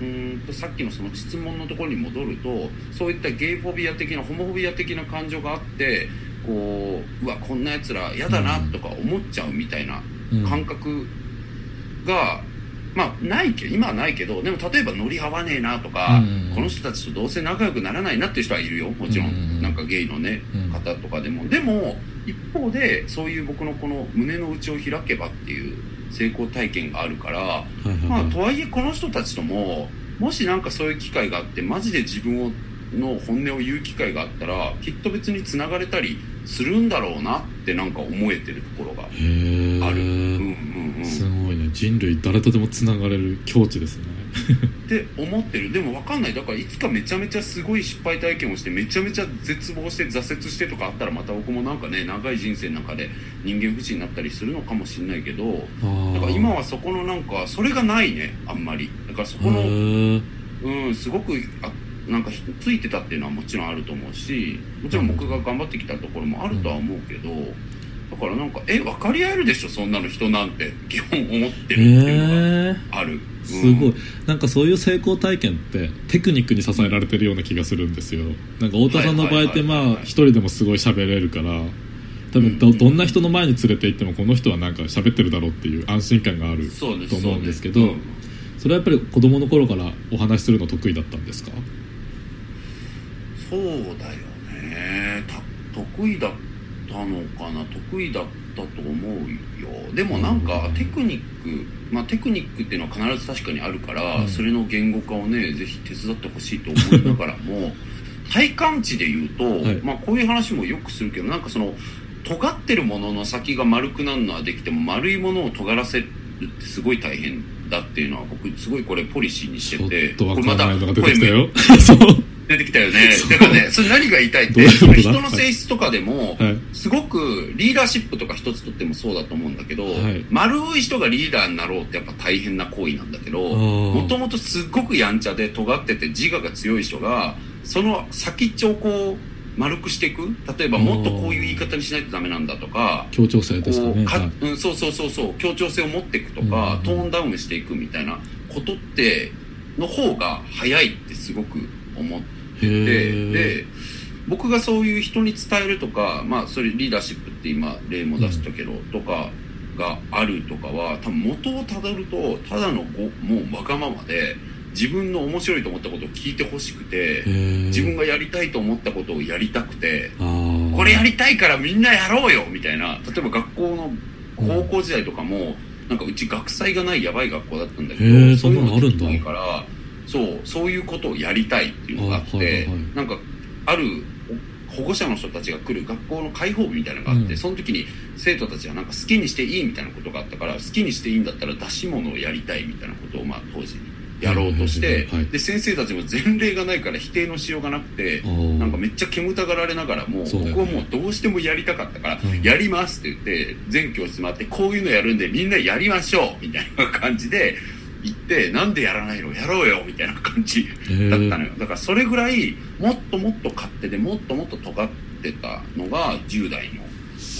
うーんとさっきのその質問のところに戻るとそういったゲイフォビア的なホモフォビア的な感情があってこううわこんなやつら嫌だなとか思っちゃうみたいなうん。感覚が、まあないけど今はないけどでも例えば乗り合わねえなとか、うん。この人たちとどうせ仲良くならないなっていう人はいるよ。もちろん、うん。なんかゲイのねうん。方とかでも。でも一方でそういう僕のこの胸の内を開けばっていう成功体験があるから、まあとはいえこの人たちとももしなんかそういう機会があってマジで自分をの本音を言う機会があったらきっと別に繋がれたりするんだろうなってなんか思えてるところがへえある、うんうんうん、すごいね。人類誰とでもつながれる境地ですねって思ってる。でも分かんない。だからいつかめちゃめちゃすごい失敗体験をしてめちゃめちゃ絶望して挫折してとかあったらまた僕もなんかね長い人生の中で人間不信になったりするのかもしれないけどだから今はそこのなんかそれがないねあんまり。だからそこへのー。うんすごくあなんかひついてたっていうのはもちろんあると思うしもちろん僕が頑張ってきたところもあるとは思うけどだからなんかえ分かり合えるでしょそんなの人なんて基本思ってるっていうのがある、うんすごい。なんかそういう成功体験ってテクニックに支えられてるような気がするんですよ。なんか太田さんの場合ってまあ一人でもすごい喋れるから多分どうんどんな人の前に連れて行ってもこの人はなんか喋ってるだろうっていう安心感があると思うんですけどそれはやっぱり子供の頃からお話しするの得意だったんですか？そうだよね。た得意だったのかな？得意だったと思うよ。でもなんかテクニックまあテクニックっていうのは必ず確かにあるから、うん。それの言語化をねぜひ手伝ってほしいと思いながらも 体感値で言うと、はい。まあこういう話もよくするけどなんかその尖ってるものの先が丸くなるのはできても丸いものを尖らせるってすごい大変だっていうのは僕すごいこれポリシーにしててこれからないのが出て声きたよ。そう 出てきたよね。だからねそれ何が言いたいってどういうことだ人の性質とかでも、はい。すごくリーダーシップとか一つとってもそうだと思うんだけど、はい。丸い人がリーダーになろうってやっぱ大変な行為なんだけどもともとすっごくやんちゃで尖ってて自我が強い人がその先っちょをこう丸くしていく。例えばもっとこういう言い方にしないとダメなんだとか協調性ですかね。はい。うん、そうそうそうそう協調性を持っていくとか、うん。トーンダウンしていくみたいなことっての方が早いってすごく思ってへでー。で僕がそういう人に伝えるとかまあそれリーダーシップって今例も出したけど、とかがあるとかは多分元をたどるとただのごもうわがままで自分の面白いと思ったことを聞いてほしくて自分がやりたいと思ったことをやりたくてこれやりたいからみんなやろうよみたいな例えば学校の高校時代とかも、なんかうち学祭がないやばい学校だったんだけどそういうのあるんだ。できないからそうそういうことをやりたいっていうのがあって、あはいはいはい。なんかある保護者の人たちが来る学校の開放日みたいなのがあって、うん。その時に生徒たちはなんか好きにしていいみたいなことがあったから好きにしていいんだったら出し物をやりたいみたいなことをまあ当時やろうとして、はいで先生たちも前例がないから否定のしようがなくてなんかめっちゃ煙たがられながらも、そう僕はもうどうしてもやりたかったから、うん。やりますって言って全教室回ってこういうのやるんでみんなやりましょうみたいな感じで言ってなんでやらないの？やろうよみたいな感じへだったのーよ。だからそれぐらいもっともっと勝手でもっともっと尖ってたのが10代の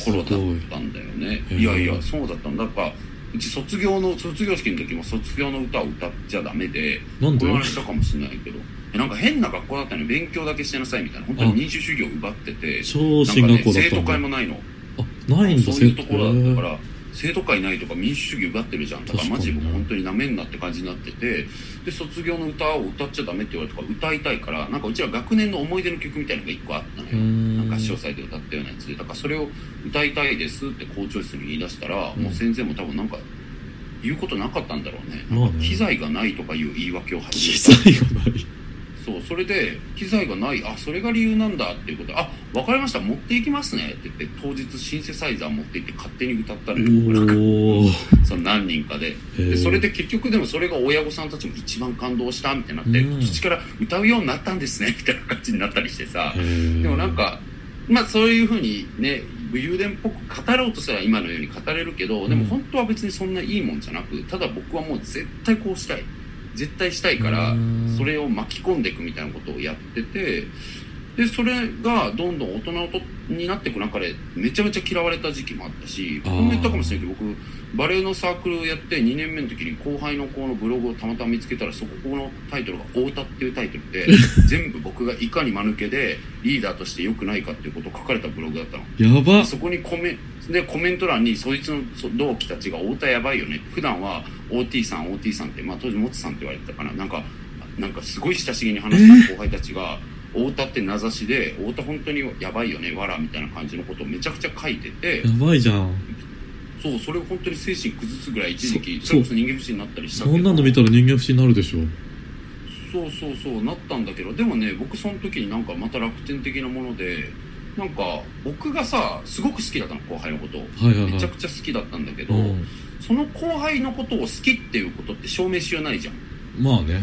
頃だったんだよね。い。いやいやそうだったんだだからうち卒業の卒業式の時も卒業の歌を歌っちゃダメでこの話したかもしれないけど。えなんか変な学校だったのよ。勉強だけしてなさいみたいな。本当に民主主義を奪ってて。超進学校だっ生徒たんだ。会もないの。あないんだそういうところだったから生徒会ないとか民主主義奪ってるじゃん。だからマジ僕本当になめんなって感じになってて。で卒業の歌を歌っちゃダメって言われたから歌いたいからなんかうちら学年の思い出の曲みたいなのが1個あったのよ。なんか合唱祭で歌ったようなやつで。だからそれを歌いたいですって校長室に言い出したら、うん。もう先生も多分なんか言うことなかったんだろうね。まあね。機材がないとかいう言い訳を始機めた。材がないそうそれで機材がないあそれが理由なんだっていうことであ分かりました持っていきますねって言って当日シンセサイザー持って行って勝手に歌ったのよなんかその何人かで。でそれで結局でもそれが親御さんたちも一番感動したみたいになって、うん。今年から歌うようになったんですね みたいな感じになったりしてさ。でもなんかまあそういうふうにね武勇伝っぽく語ろうとすれば今のように語れるけどでも本当は別にそんないいもんじゃなくただ僕はもう絶対こうしたい絶対したいからうん。それを巻き込んでいくみたいなことをやっててでそれがどんどん大人になっていく中でめちゃめちゃ嫌われた時期もあったしこんな言ったかもしれないけど僕バレエのサークルをやって2年目の時に後輩の子のブログをたまたま見つけたらそこのタイトルが「太田」っていうタイトルで 全部僕がいかに間抜けでリーダーとして良くないかっていうことを書かれたブログだったの。やば。そこにコメでコメント欄にそいつのそ同期たちが「太田やばいよね」普段は OT さん OT さんって、まあ、当時モツさんって言われてたかな。なんかなんかすごい親しげに話した後輩たちが「太田って名指しで太田本当にやばいよねわら」みたいな感じのことをめちゃくちゃ書いてて。やばいじゃん。そうそれを本当に精神崩すぐらい一時期そそれこそ人間不信になったりしたけど。そんなの見たら人間不信になるでしょ。そうそうそうなったんだけど。でもね僕その時になんかまた楽天的なものでなんか僕がさすごく好きだったの後輩のことを。はいはいはい。めちゃくちゃ好きだったんだけど、うん。その後輩のことを好きっていうことって証明しようないじゃん。まあね。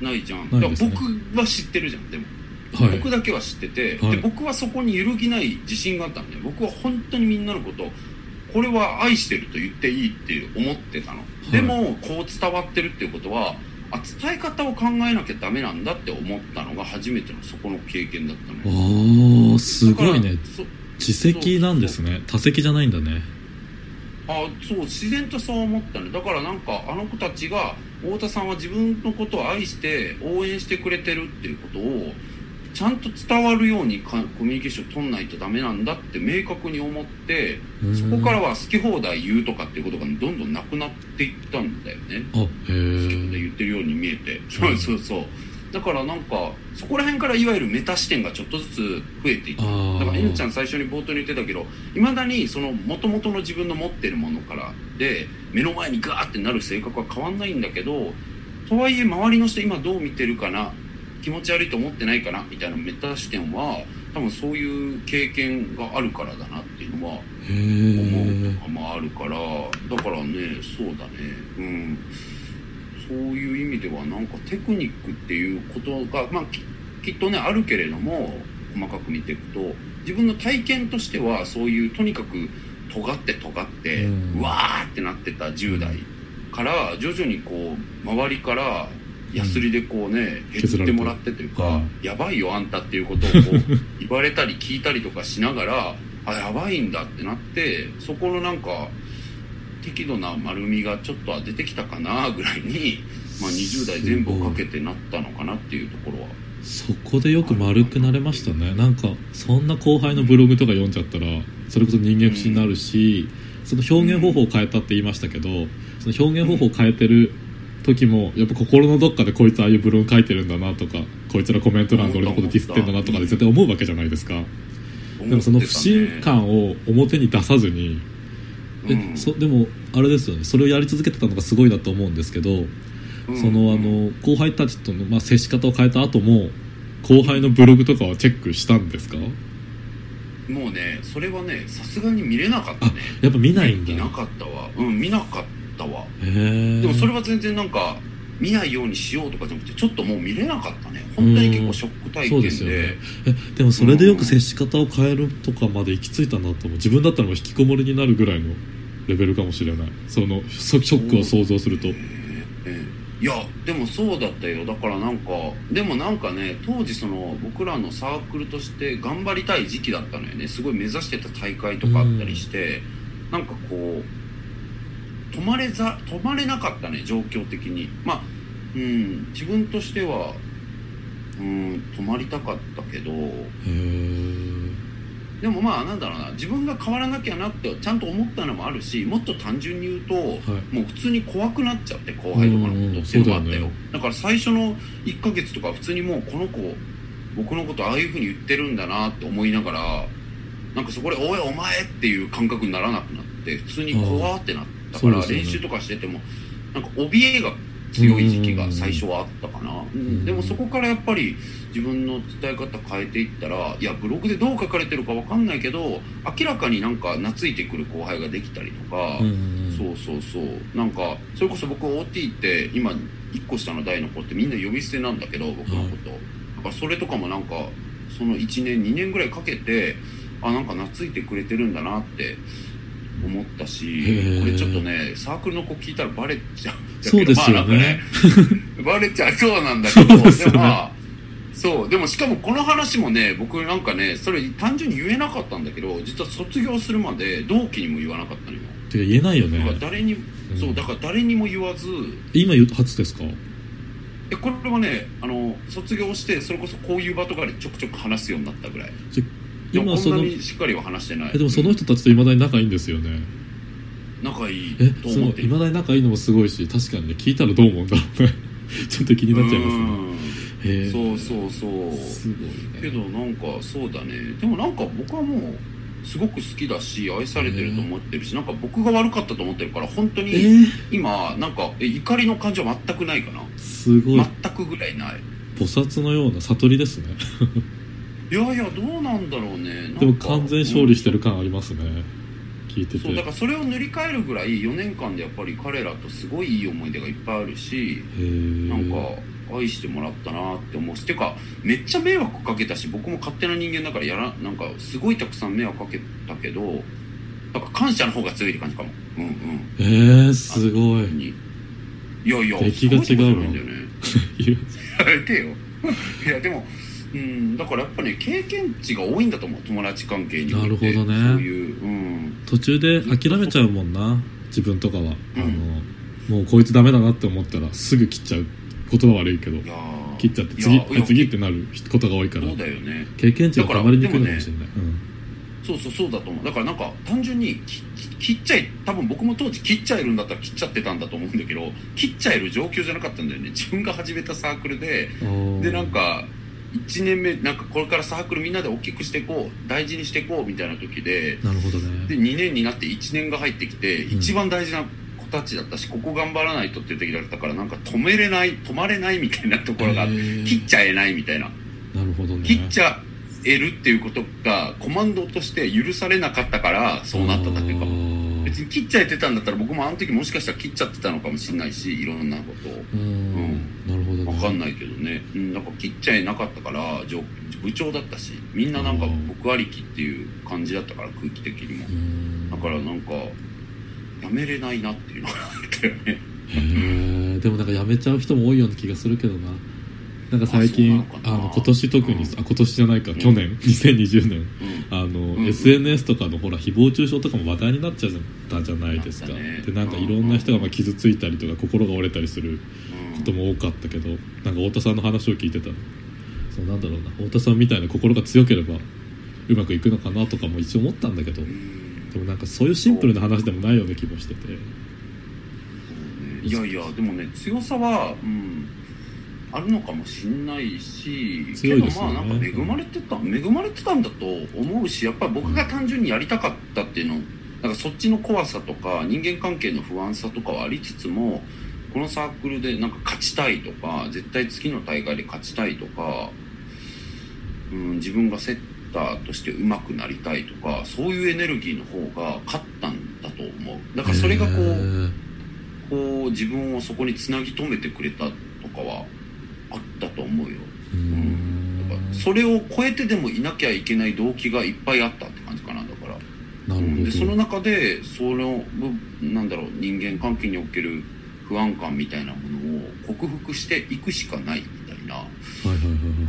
ないじゃん。ね。だから僕は知ってるじゃんでも、はい。僕だけは知ってて、はい。で僕はそこに揺るぎない自信があったんだよ。僕は本当にみんなのことをこれは愛してると言っていいって思ってたの、い。でもこう伝わってるっていうことはあ伝え方を考えなきゃダメなんだって思ったのが初めてのそこの経験だったのよ。ああすごいね。自責なんですね。多責じゃないんだね。あそう自然とそう思ったねだからなんかあの子たちが太田さんは自分のことを愛して応援してくれてるっていうことをちゃんと伝わるようにかコミュニケーション取んないとダメなんだって明確に思ってうん。そこからは好き放題言うとかっていうことがどんどんなくなっていったんだよね。好き放題え言ってるように見えて。そうそうそう。だからなんかそこら辺からいわゆるメタ視点がちょっとずつ増えていった。だから N ちゃん最初に冒頭に言ってたけどいまだにその元々の自分の持ってるものからで目の前にガーってなる性格は変わんないんだけどとはいえ周りの人今どう見てるかな気持ち悪いと思ってないかなみたいなメタ視点は多分そういう経験があるからだなっていうのはへ思うえとかもあるからだからねそうだね。うん。そういう意味ではなんかテクニックっていうことがまあききっとねあるけれども細かく見ていくと自分の体験としてはそういうとにかく尖って尖って、ううんわーってなってた10代から徐々にこう周りからヤスリでこうね、削られて削ってもらってというか、はやばいよあんたっていうことをこう 言われたり聞いたりとかしながらあやばいんだってなってそこのなんか適度な丸みがちょっとは出てきたかなぐらいに、まあ、20代全部をかけてなったのかなっていうところは。そこでよく丸くなれましたね。なんかそんな後輩のブログとか読んじゃったらそれこそ人間不信になるし、その表現方法を変えたって言いましたけどその表現方法を変えてる時もやっぱ心のどっかでこいつああいうブログ書いてるんだなとかこいつらコメント欄で俺のことディスってんだなとかで絶対思うわけじゃないですか。でもその不信感を表に出さずにえうん。そでもあれですよね。それをやり続けてたのがすごいなと思うんですけど、うん。そのあの後輩たちとの、まあ、接し方を変えた後も後輩のブログとかはチェックしたんですか？もうねそれはねさすがに見れなかったね。やっぱ見ないんだ。見なかったわ。うん見なかったわ。へえでもそれは全然なんか見ないようにしようとかじゃなくてちょっともう見れなかったね。本当に結構ショック体験で。そうですよね。えでもそれでよく接し方を変えるとかまで行き着いたなと思う。自分だったらもう引きこもりになるぐらいのレベルかもしれない。そのシショックを想像すると。ええいやでもそうだったよ。だからなんかでもなんかね当時その僕らのサークルとして頑張りたい時期だったのよね。すごい目指してた大会とかあったりして、なんかこう止まれざ止まれなかったね状況的に。まあうん自分としてはうん止まりたかったけど。でもまあなんだろうな自分が変わらなきゃなってちゃんと思ったのもあるしもっと単純に言うと、はい。もう普通に怖くなっちゃって後輩とかのことっていうのがあったよ。うんうんだから最初の1ヶ月とか普通にもうこの子僕のことああいうふうに言ってるんだなって思いながらなんかそこで「おいお前!」っていう感覚にならなくなって普通に怖ってなったから、練習とかしててもなんか怯えが強い時期が最初はあったかな、うん。でもそこからやっぱり自分の伝え方変えていったらいやブログでどう書かれてるかわかんないけど明らかになんか懐いてくる後輩ができたりとか、うんそうそうそう。なんかそれこそ僕 OT って今1個下の代の子ってみんな呼び捨てなんだけど僕のこと、だからそれとかもなんかその1年2年ぐらいかけてあなんか懐いてくれてるんだなって思ったしこれちょっとねサークルの子聞いたらバレちゃう。そうですよまあね バレちゃいそうなんだけどそうですよね。でもまあそう。でもしかもこの話もね僕なんかねそれ単純に言えなかったんだけど実は卒業するまで同期にも言わなかったのよ。てか言えないよだからね誰に、そうだから誰にも言わず今言う初ですか？えこれはねあの卒業してそれこそこういう場とかでちょくちょく話すようになったぐらい今そのにしっかりは話してない。えでもその人たちといまだに仲いいんですよね。仲いいえと思ってる。まだに仲いいのもすごいし確かにね聞いたらどう思うんだろうね。ちょっと気になっちゃいますね。そうそうそう。すごいね。けどなんかそうだね。でもなんか僕はもうすごく好きだし愛されてると思ってるし、なんか僕が悪かったと思ってるから本当にえー、今なんかえ怒りの感情は全くないかな。すごい。全くぐらいない。菩薩のような悟りですねいやいやどうなんだろうね。でも完全勝利してる感ありますね。聞いてて。そうだからそれを塗り替えるぐらい4年間でやっぱり彼らとすごいいい思い出がいっぱいあるしなんか愛してもらったなって思うしてかめっちゃ迷惑かけたし僕も勝手な人間だからやらなんかすごいたくさん迷惑かけたけどなんか感謝の方が強いって感じかも。うんうん。えー、すごい。に。いやいや出来が違うわすごいとこじゃないんだよね。いや。やめてよ。いやでもうん。だからやっぱね経験値が多いんだと思う友達関係になるほどね。そういううん。途中で諦めちゃうもんな自分とかは、あのもうこいつダメだなって思ったらすぐ切っちゃう。言葉悪いけど。切っちゃってい次次ってなることが多いから。そうだよね。経験値がたまりにくいのかもしれない、そうそうそうだと思う。だからなんか単純に切っちゃい多分僕も当時切っちゃえるんだったら切っちゃってたんだと思うんだけど切っちゃえる状況じゃなかったんだよね。自分が始めたサークルでうん、でなんか1年目なんかこれからサークルみんなで大きくしていこう大事にしていこうみたいな時でなるほどでね2年になって1年が入ってきて、うん。一番大事な子たちだったしここ頑張らないとっていう時だったからなんか止めれない止まれないみたいなところが切っちゃえないみたいな。なるほどね。切っちゃえるっていうことがコマンドとして許されなかったからそうなっただけかも。も別に切っちゃえてたんだったら僕もあの時もしかしたら切っちゃってたのかもしれないしいろんなことを。うんなるほどね。分かんないけどね、うん、なんか切っちゃえなかったから上部長だったしみんななんかうん。僕ありきっていう感じだったから空気的にも。うん。だからなんかやめれないなっていうのがあったよね。へえでもなんかやめちゃう人も多いような気がするけどな。なんか最近あの今年特に、うん。あ今年じゃないか去年、2020年うん。あの、うん。SNS とかのほら誹謗中傷とかも話題になっちゃったじゃないですか、ね。でなんかいろんな人がまあ傷ついたりとか心が折れたりすることも多かったけどなんか太田さんの話を聞いてた。らそうなんだろうな。太田さんみたいな心が強ければうまくいくのかなとかも一応思ったんだけどうんでもなんかそういうシンプルな話でもないような気もしてて。いやいやでもね強さは、うん、あるのかもしんないし強いですよね。けどまあなんか恵まれてた恵まれてたんだと思うしやっぱり僕が単純にやりたかったっていうのなんかそっちの怖さとか人間関係の不安さとかはありつつもこのサークルでなんか勝ちたいとか絶対次の大会で勝ちたいとか、うん、自分がセッターとして上手くなりたいとかそういうエネルギーの方が勝ったんだと思う。だからそれがこへうー。こう自分をそこにつなぎ止めてくれたとかはあったと思うよ。うーん。だからそれを超えてでもいなきゃいけない動機がいっぱいあったって感じかなだから。なるほど。でその中でその部なんだろう人間関係における不安感みたいなものを克服していくしかないみたいな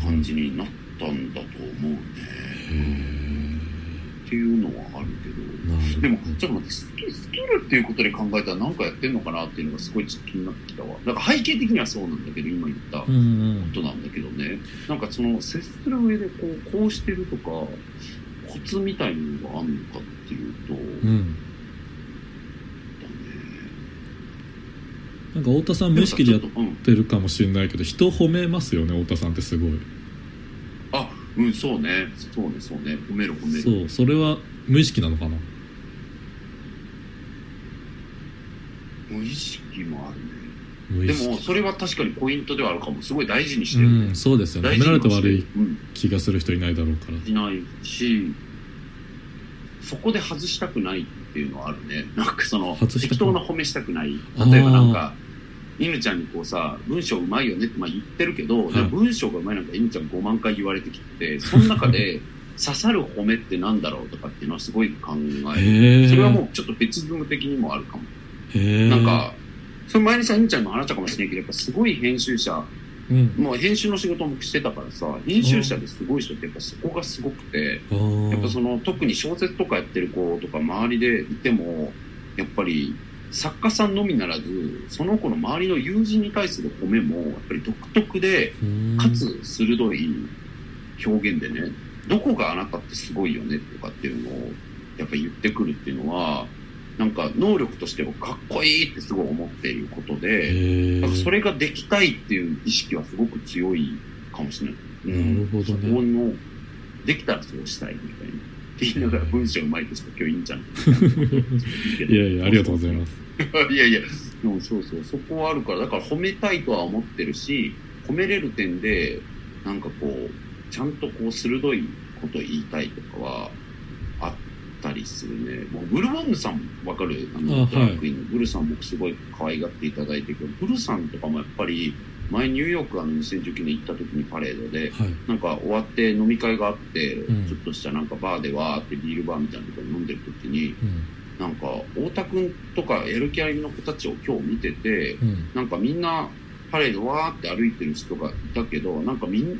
感じになったんだと思うね、っていうのはあるけど。でもちょっと待ってスキルスキルっていうことで考えたら何かやってんのかなっていうのがすごいちょっと気になってきたわ。だから背景的にはそうなんだけど今言ったこうんうん。となんだけどね。なんかその接する上でこうこうしてるとかコツみたいなのがあるのかっていうと、うんだねなんか太田さん無意識でやってるかもしれないけど人を褒めますよね太田さんってすごい。あうんそうね。そうねそうね。褒める褒める。そうそれは無意識なのかな？無意識もあるね。でもそれは確かにポイントではあるかも。すごい大事にしうてる、んそうですよね。大褒められて悪いうん。気がする人いないだろうから。しないしそこで外したくないっていうのはあるね。なんかその適当な褒めしたくない。例えばなんか犬ちゃんにこうさ文章うまいよねってまあ言ってるけど、文章がうまいなんか犬ちゃん5万回言われてきててその中で刺さる褒めってなんだろうとかっていうのはすごい考えそれはもうちょっと別ズーム的にもあるかも。なんか、それ前にさ、犬ちゃんも話したかもしれないけど、やっぱすごい編集者、うん。もう編集の仕事もしてたからさ、編集者ですごい人ってやっぱそこがすごくて、やっぱその特に小説とかやってる子とか周りでいても、やっぱり作家さんのみならず、その子の周りの友人に対する褒めも、やっぱり独特で、うんかつ鋭い表現でね、どこがあなたってすごいよねとかっていうのをやっぱ言ってくるっていうのは、なんか能力としてもかっこいいってすごい思っていることで、なんかそれができたいっていう意識はすごく強いかもしれない。うんなるほどねそこの、できたらそうしたいみたいな。って言いながら文章うまいとしか今日いいんじゃん。いやいやありがとうございます いやいや、でもそうそう、そこはあるから、だから褒めたいとは思ってるし、褒めれる点で、なんかこう、ちゃんとこう、鋭いこと言いたいとかは、あったりするね。もう、ブルボンヌさんわかる？あの、ドラッグクイーン。のブルさん僕すごい可愛がっていただいてるけど、ブルさんとかもやっぱり、前ニューヨークあの2019年行った時にパレードで、はい。なんか終わって飲み会があって、うん。ちょっとしたなんかバーでわーってビールバーみたいなところで飲んでる時に、うんなんか、太田くんとかやる気ありの子たちを今日見てて、うん。なんかみんなパレードわーって歩いてる人がいたけど、なんかみん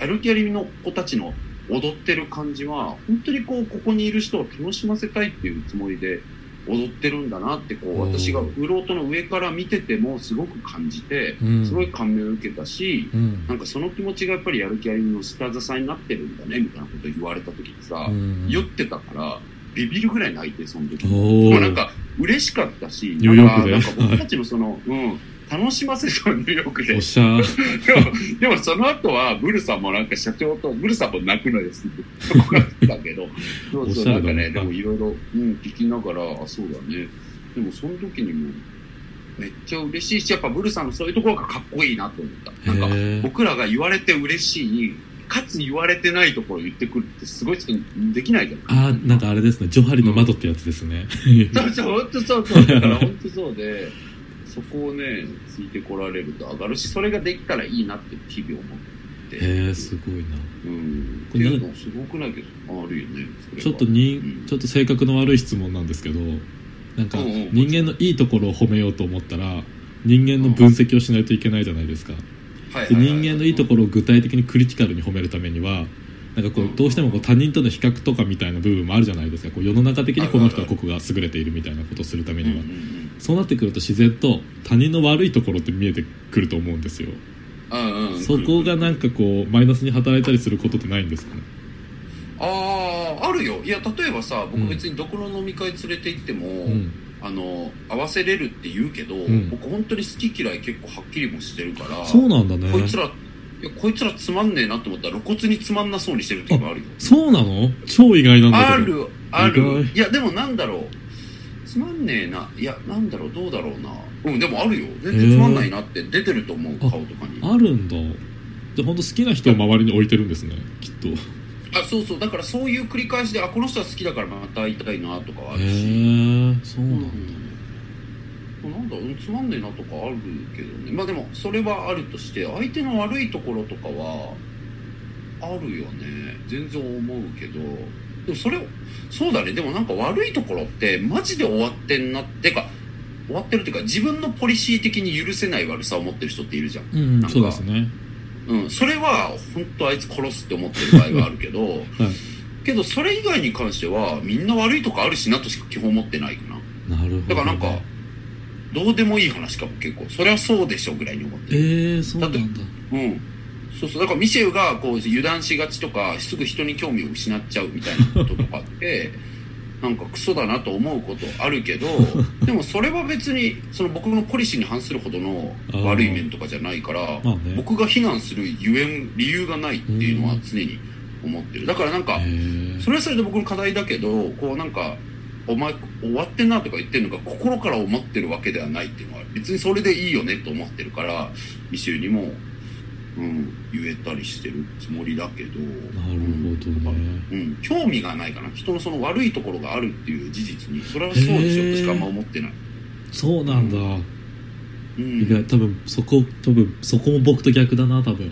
やる気ありの子たちの踊ってる感じは、本当にこう、ここにいる人を楽しませたいっていうつもりで踊ってるんだなって、こう、私がフロートの上から見ててもすごく感じて、うん。すごい感銘を受けたし、うん。なんかその気持ちがやっぱりやる気ありの下支えになってるんだね、みたいなことを言われた時にさ、うん。酔ってたから、ビビるぐらい泣いて、その時。もうなんか、嬉しかったし、ニューヨークでなんか僕たちのその、うん、楽しませたニューヨークで。おっしゃーでも、でもその後は、ブルさんもなんか社長と、ブルさんも泣くのよ、すぐ。そこがだけど、そうそう、なんかね、でもいろいろ、うん、聞きながら、あ、そうだね。でもその時にも、めっちゃ嬉しいし、やっぱブルさんのそういうところがかっこいいなと思った。なんか、僕らが言われて嬉しい、かつ言われてないところを言ってくるってすごいできないじゃん。あーなんかあれですねジョハリの窓ってやつですねそうそう、本当そうそう。だから本当そうで、そこをね、ついてこられると上がるし、それができたらいいなって日々思って。へえすごいなうん。っこれていうのすごくないけど、あるよね。ちょっとに、うんちょっと性格の悪い質問なんですけどなんかうんうん人間のいいところを褒めようと思ったら人間の分析をしないといけないじゃないですかはいで人間のいいところを具体的にクリティカルに褒めるためにはなんかこうどうしてもこう他人との比較とかみたいな部分もあるじゃないですか。こう世の中的にこの人はここが優れているみたいなことをするためうんには、そうなってくると自然と他人の悪いところって見えてくると思うんですよ。そこがなんかこうマイナスに働いたりすることってないんですかね？ああ、あるよ。いや、例えばさ、うん。僕別にどこの飲み会連れて行っても、うんあの、合わせれるって言うけど、ん。僕本当に好き嫌い結構はっきりもしてるから、そうなんだね。こいつら、いやこいつらつまんねえなと思ったら露骨につまんなそうにしてる時もあるよ。そうなの？超意外なんだけど。ある、ある。いや、でもなんだろう。つまんねえな。いやなんだろう。どうだろうな。うんでもあるよ。全然つまんないなって出てると思う顔とかに。あるんだ。じゃあ本当好きな人を周りに置いてるんですねきっと。へあそうそう。だからそういう繰り返しであこの人は好きだからまた会いたいなとかはあるし、えそうなんだ、うん、なんだうんつまんねえなとかあるけどね。まあでもそれはあるとして相手の悪いところとかはあるよね。全然思うけど。でもそれをそうだね。でもなんか悪いところってマジで終わってんなってか終わってるっていうか自分のポリシー的に許せない悪さを持ってる人っているじゃん。うん、うん、なんかそうですねうん、それは本当あいつ殺すって思ってる場合があるけど、は いけどそれ以外に関してはみんな悪いとこあるしなとしか基本思ってないかな。なるほど、ね、だからなんかどうでもいい話かも結構。それはそうでしょぐらいに思ってえるー、そうなんだ。うん。そうそう。だからミシェルがこう油断しがちとかすぐ人に興味を失っちゃうみたいなこととかって なんかクソだなと思うことあるけど でもそれは別にその僕のポリシーに反するほどの悪い面とかじゃないからまあね。僕が非難するゆえん理由がないっていうのは常に思ってる。だからなんかそれはそれで僕の課題だけどこうなんかお前終わってんなとか言ってるのが心から思ってるわけではないっていうのは別にそれでいいよねと思ってるからミシェルにも、うん、言えたりしてるつもりだけど。なるほどね。うん、興味がないかな。人のその悪いところがあるっていう事実にそれはそうでしょ。としかあんま思ってない、そうなんだ、うん、意外多分そこ多分そこも僕と逆だな多分。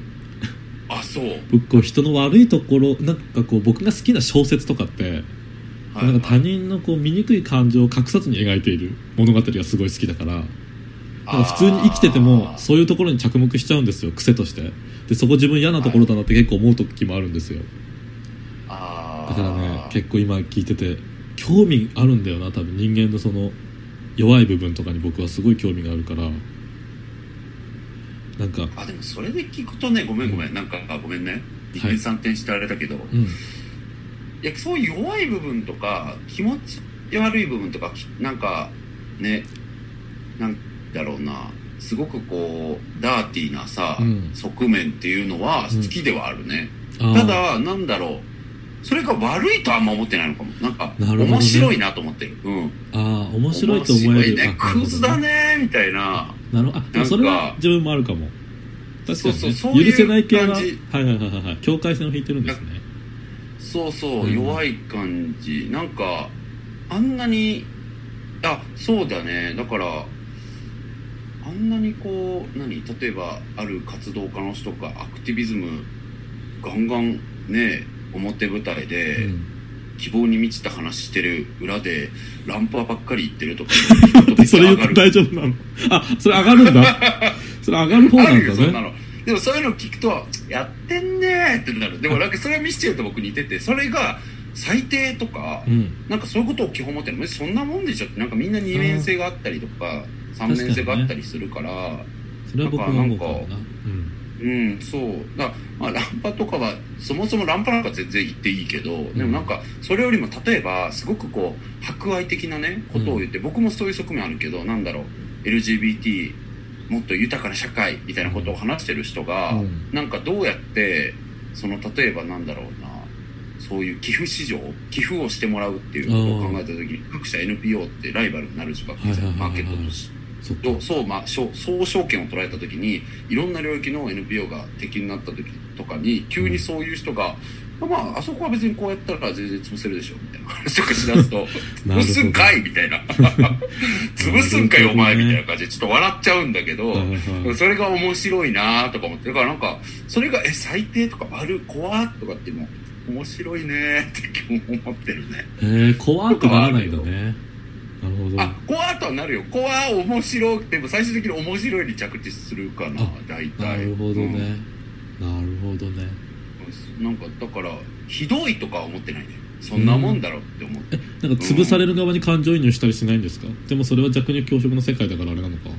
あそう、僕こう人の悪いところなんかこう僕が好きな小説とかって、はい。なんか他人のこう醜い感情を隠さずに描いている物語がすごい好きだから普通に生きててもそういうところに着目しちゃうんですよ癖として。でそこ自分嫌なところだなって結構思う時もあるんですよ。あだからね結構今聞いてて興味あるんだよな多分。人間のその弱い部分とかに僕はすごい興味があるから。なんかあでもそれで聞くとねごめんごめん。なんかあごめんね。一点三点してあれだけど、うん。いやそういう弱い部分とか気持ち悪い部分とかきなんかねなんだろうな。すごくこうダーティーなさ、うん。側面っていうのは好きではあるね、あー。ただなんだろう。それが悪いとはあんま思ってないのかも。なんか面白いなと思ってる。うん。あー面白いと思える。ね。クズだねみたいな。なるほど。あそれは自分もあるかも。確かに、ね、そうそうそう許せない系は感じ。はいはいはいはいはい。境界線を引いてるんですね。そうそう、うん。弱い感じ。なんかあんなにあそうだね。だからあんなにこう何例えばある活動家の人がアクティビズムガンガンね表舞台で希望に満ちた話してる裏でランパーばっかり言ってるとか うん、それ言って大丈夫なの？あそれ上がるんだ。それ上がる方なんだね。でもそういうの聞くとやってんねーってなる。でもなんかそれはミスチェルと僕似ててそれが最低とか、うん。なんかそういうことを基本持ってるの？そんなもんでしょってなんかみんな2年生があったりとか3年生があったりするからそれは僕も思うかうん。うんそう。だまあランパとかはそもそもランパなんか全然言っていいけど、でもなんかそれよりも例えばすごくこう博愛的なねことを言って、僕もそういう側面あるけどなんだろう LGBT もっと豊かな社会みたいなことを話してる人が、うん。なんかどうやってその例えばなんだろうなそういう寄付市場寄付をしてもらうっていうことを考えた時に各社 NPO ってライバルになるじゃん。マーケットとして。そう、まあ、総総証券を捉えた時にいろんな領域の NPO が敵になった時とかに急にそういう人が、まああそこは別にこうやったら全然潰せるでしょみたいな話とかしだすと 潰すんかいみたいな。潰すんかいお前みたいな感じでちょっと笑っちゃうんだけど、それが面白いなとか思ってだからなんかそれがえ最低とか悪い怖っとかっていうの面白いねって基本思ってるね。へえ怖くならないんだね。なるほど。あ怖っとはなるよ。怖面白くても最終的に面白いに着地するかなあ大体。なるほどね、なるほどね。うんなんかだからひどいとかは思ってないね。そんなもんだろうって思って、えなんか潰される側に感情移入したりしないんですか、でもそれは弱肉強食の世界だからあれなのか。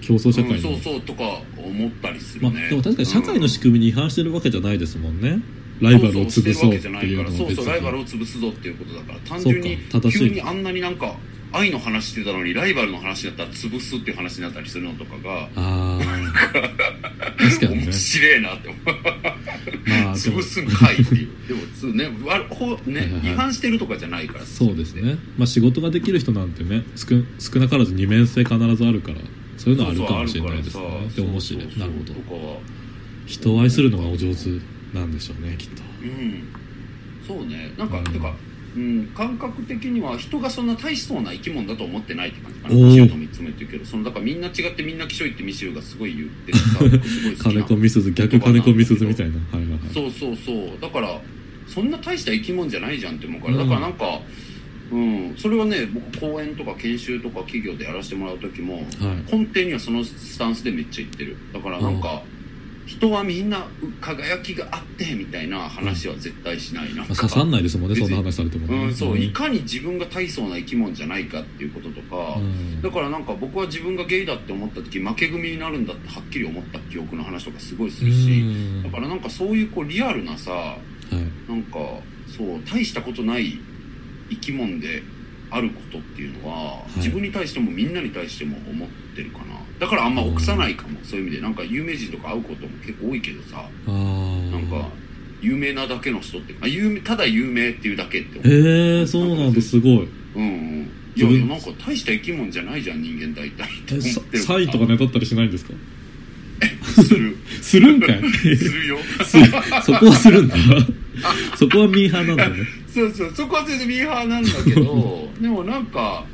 競争社会の、うんそうそうとか思ったりするまあ、ね、でも確かに社会の仕組組みに違反してるわけじゃないですもんねライバルを潰そうっていうのそうそうライバルにを潰すぞっていうことだから単純に急にあんなになんか愛の話してたのにライバルの話だったら潰すっていう話になったりするのとかがああ確かにね。面白い。なって思うまあ潰すんかいっていう。でもつねわほねはいはい。はい違反してるとかじゃないからそうですね、まあ、仕事ができる人なんてね少少なからず二面性必ずあるからそういうのはあるかもしれないですね。で面白いなるほど。人を愛するのがお上手なんでしょうねきっと。うん。そうね。なんか、うん。てかうん、感覚的には人がそんな大しそうな生き物だと思ってないって感じかな。ミシェルともいつも言ってるけどそのだからみんな違ってみんな気象いってミシェルがすごい言ってるさ金子みすず逆金子みすずみたいな。はいはいはい。そうそうそう。だからそんな大した生き物じゃないじゃんって思うからうん。だからなんかうん、それはね僕講演とか研修とか企業でやらせてもらう時もはい。根底にはそのスタンスでめっちゃ言ってる。だからなんか、人はみんな輝きがあってみたいな話は絶対しないな。ん。まあ、か刺さんないですもんねそんな話されてもね。うん、そう、ん。いかに自分が大層な生き物じゃないかっていうこととか、うん。だからなんか僕は自分がゲイだって思った時負け組になるんだってはっきり思った記憶の話とかすごいするし、うん。だからなんかそういうこうリアルなさはい。なんかそう大したことない生き物であることっていうのは、い。自分に対してもみんなに対しても思ってるかなだからあんま臆さないかも、そういう意味でなんか有名人とか会うことも結構多いけどさ。なんか有名なだけの人ってあ有名ただ有名っていうだけって思う。へえそうなんだすごい。うんうん。いやいやなんか大した生き物じゃないじゃん人間大体ってえ思さってるサイとかねだったりしないんですか？する。するんかい？するよ。すそこはするんだ。そこはミーハーなんだね。そうそうそこは全然ミーハーなんだけどでもなんか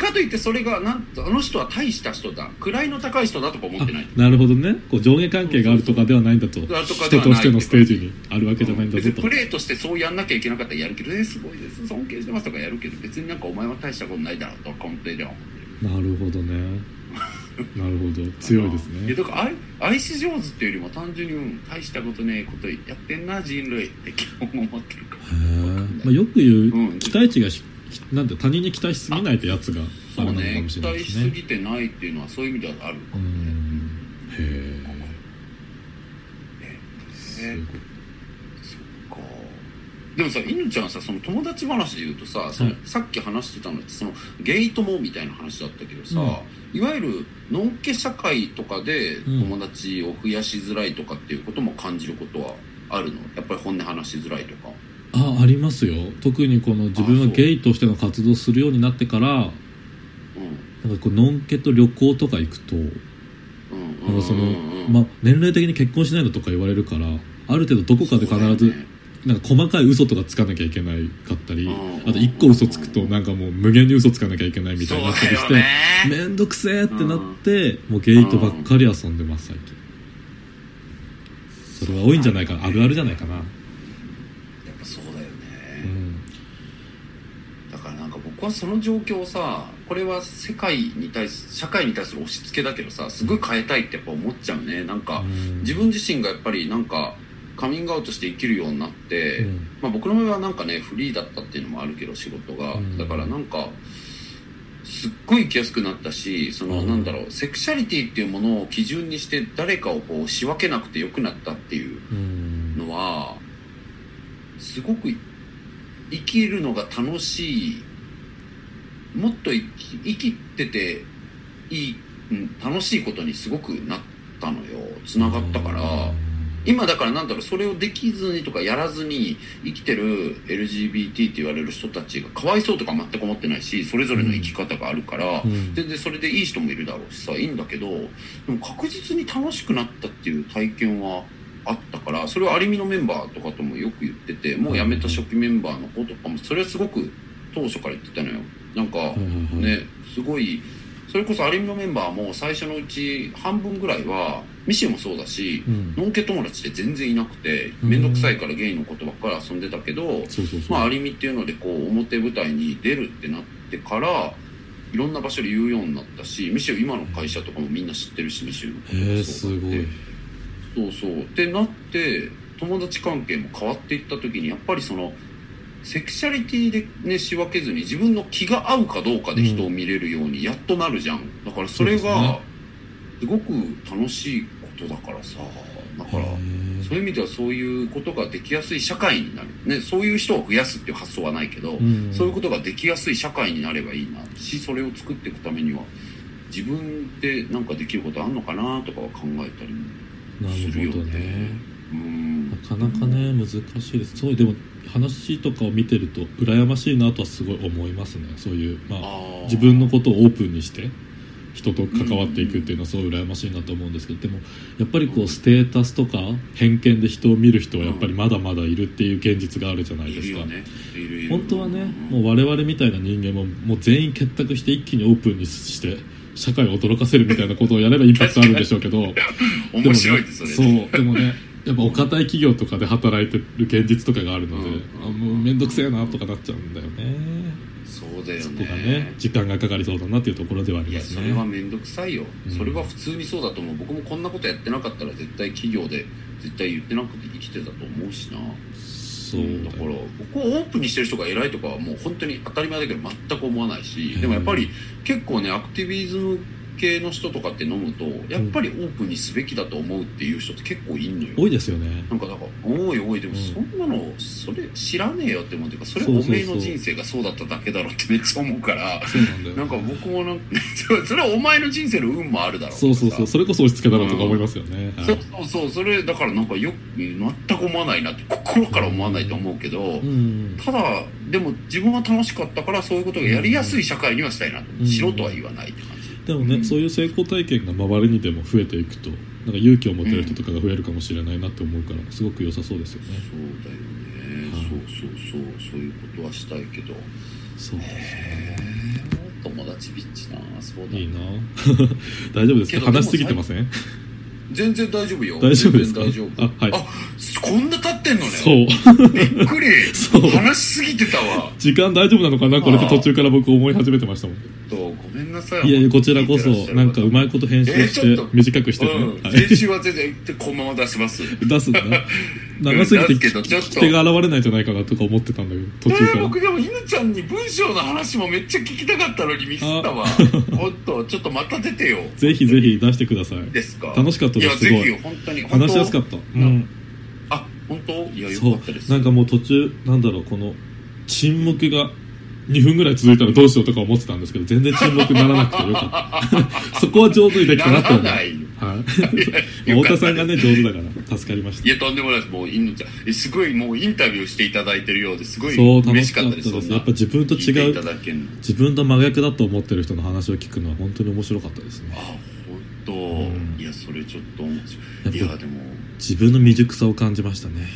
かといってそれがなんとあの人は大した人だ。位の高い人だとか思ってない。あなるほどね。こう上下関係があるとかではないんだと。人としてのステージにあるわけじゃないんだぞと。別にプレーとしてそうやんなきゃいけなかったらやるけど「えーすごいです。尊敬してます」とかやるけど別になんかお前は大したことないだろうと根底では。思ってるなるほどね。なるほど。強いです いやねだから愛愛し上手っていうよりも単純に、うん、大したことねえことやってんな人類って基本思ってるかへえ、まあ、よく言う、うん。期待値がひなんて他人に期待しすぎないってやつがあるのかねもし期れないですね待しすぎてないっていうのはそういう意味ではあるかうもね。ん。へえそっかでもさ犬ちゃんさその友達話で言うとさその、はいさっき話してたのってそのゲイ友みたいな話だったけどさ、うん。いわゆるのんけ社会とかでうん友達を増やしづらいとかっていうことも感じることはあるの？やっぱり本音話しづらいとかあありますよ。特にこの自分はゲイとしての活動するようになってからうん。なんかこうのんけと旅行とか行くとうんなんかその、まあ、年齢的に結婚しないのとか言われるからある程度どこかで必ず、なんか細かい嘘とかつかなきゃいけないかったりうんあと一個嘘つくとなんかもう無限に嘘つかなきゃいけないみたいになったりして、そうだよね。めんどくせえってなって、もうゲイとばっかり遊んでます最近。それは多いんじゃないかな。あるあるじゃないかな僕はその状況をさこれは世界に対す社会に対する押し付けだけどさすごい変えたいってやっぱ思っちゃうね。なんかうん。自分自身がやっぱりなんかカミングアウトして生きるようになって、うん。まあ、僕の場合はなんかねフリーだったっていうのもあるけど仕事が、うん。だからなんかすっごい生きやすくなったしその、うん。なんだろうセクシャリティっていうものを基準にして誰かをこう仕分けなくてよくなったっていううん。のはすごく生きるのが楽しいもっと生き生きてていい、うん、楽しいことにすごくなったのよ。つながったから。今だからなんだろうそれをできずにとかやらずに生きてる LGBT って言われる人たちがかわいそうとか全く思ってないしそれぞれの生き方があるから、うん。全然それでいい人もいるだろうしさいいんだけどでも確実に楽しくなったっていう体験はあったからそれはアリミのメンバーとかともよく言っててもう辞めた初期メンバーの子とかもそれはすごく当初から言ってたのよなんかねすごいそれこそアリミのメンバーも最初のうち半分ぐらいはミシェもそうだしうん。ノンケ友達って全然いなくてうん。面倒くさいからゲイのことばっかり遊んでたけど、まあ、アリミっていうのでこう表舞台に出るってなってからいろんな場所で言うようになったしミシェル今の会社とかもみんな知ってるしミシェルのこともそうだって。すごい。そうそう。ってなって友達関係も変わっていった時にやっぱりそのセクシャリティでね仕分けずに自分の気が合うかどうかで人を見れるようにやっとなるじゃん。だからそれがね。すごく楽しいことだからさ。だからそういう意味ではそういうことができやすい社会になる、ね、そういう人を増やすっていう発想はないけど、うん。そういうことができやすい社会になればいいな。しそれを作っていくためには自分で何かできることあんのかなとかは考えたりもなするよるほどね。ね。うん。なかなかね難しいです。すごいでも話とかを見てると羨ましいなとはすごい思いますね。そういうまああー。自分のことをオープンにして人と関わっていくっていうのはすごい羨ましいなと思うんですけどでもやっぱりこうステータスとか偏見で人を見る人はやっぱりまだまだいるっていう現実があるじゃないですか。ね。本当はねうん。もう我々みたいな人間ももう全員結託して一気にオープンにして社会を驚かせるみたいなことをやればインパクトあるんでしょうけど。面白いですねそうでもねやっぱお堅い企業とかで働いてる現実とかがあるので、うん。あもう面倒くせえなとかなっちゃうんだよね。そうだよそこがね。時間がかかりそうだなっていうところではありいやますね。それは面倒くさいよ、うん。それは普通にそうだと思う。僕もこんなことやってなかったら絶対企業で絶対言ってなくて生きてたと思うしな。そうだからここをオープンにしてる人が偉いとかはもう本当に当たり前だけど全く思わないしうん。でもやっぱり結構ねアクティビズム系の人とかって飲むとやっぱりオープンにすべきだと思うっていう人って結構いんのよ。多いですよね。なんかだからおいおいでもうん。そんなのそれ知らねえよって思うっていうかそれおめえの人生がそうだっただけだろってめっちゃ思うからそうなんだよなんか僕もなんか それはお前の人生の運もあるだろそうそうそう。そそれこそ押し付けだろうとか思いますよね、はい。そうそうそう。それだからなんかよく全く思わないなって心から思わないと思うけど、うん。ただでも自分は楽しかったからそういうことがやりやすい社会にはしたいなと、うん。しろとは言わないって感じでもね、うん。そういう成功体験が周りにでも増えていくとなんか勇気を持てる人とかが増えるかもしれないなって思うからすごく良さそうですよね。そうだよね、はいそうそうそう。そういうことはしたいけど。そうへえ友達ビッチな。そうだいいな。大丈夫ですか？話しすぎてません？全然大丈夫よ。大丈夫ですか？全然大丈夫。あはい。あこんな経ってんのね。そう。びっくり。そう。話しすぎてたわ。時間大丈夫なのかな？これって途中から僕思い始めてましたもん。とごめんなさい。いやいやこちらこそなんかうまいこと編集して短くしてね、うん、はい。先週は全然言ってこのまま出します。出すんだ。長すぎて聞き手が現れないんじゃないかなとか思ってたんだけど途中えー、から、僕でも犬ちゃんに文章の話もめっちゃ聞きたかったのにミスったわ。おっとちょっとまた出てよ。ぜひぜひ出してください。ですか。楽しかったですいやすごい。ぜひよ本当に。話しやすかった。うん。あ本当？いやよそかったです。うなんかもう。途中なんだろうこの沈黙が2分ぐらい続いたらどうしようとか思ってたんですけど全然沈黙にならなくてよかった。そこは上手にできたなと思うはい。太田さんがね上手だから助かりました。いやとんでもないです。もう犬ちゃんえすごいもうインタビューしていただいてるようです。ごい嬉ししかったたです。すやっぱ自分と違いう自分と真逆だと思ってる人の話を聞くのは本当に面白かったですね。あ本当、うん。いやそれちょっと面白い。いやでも。自分の未熟さを感じましたね。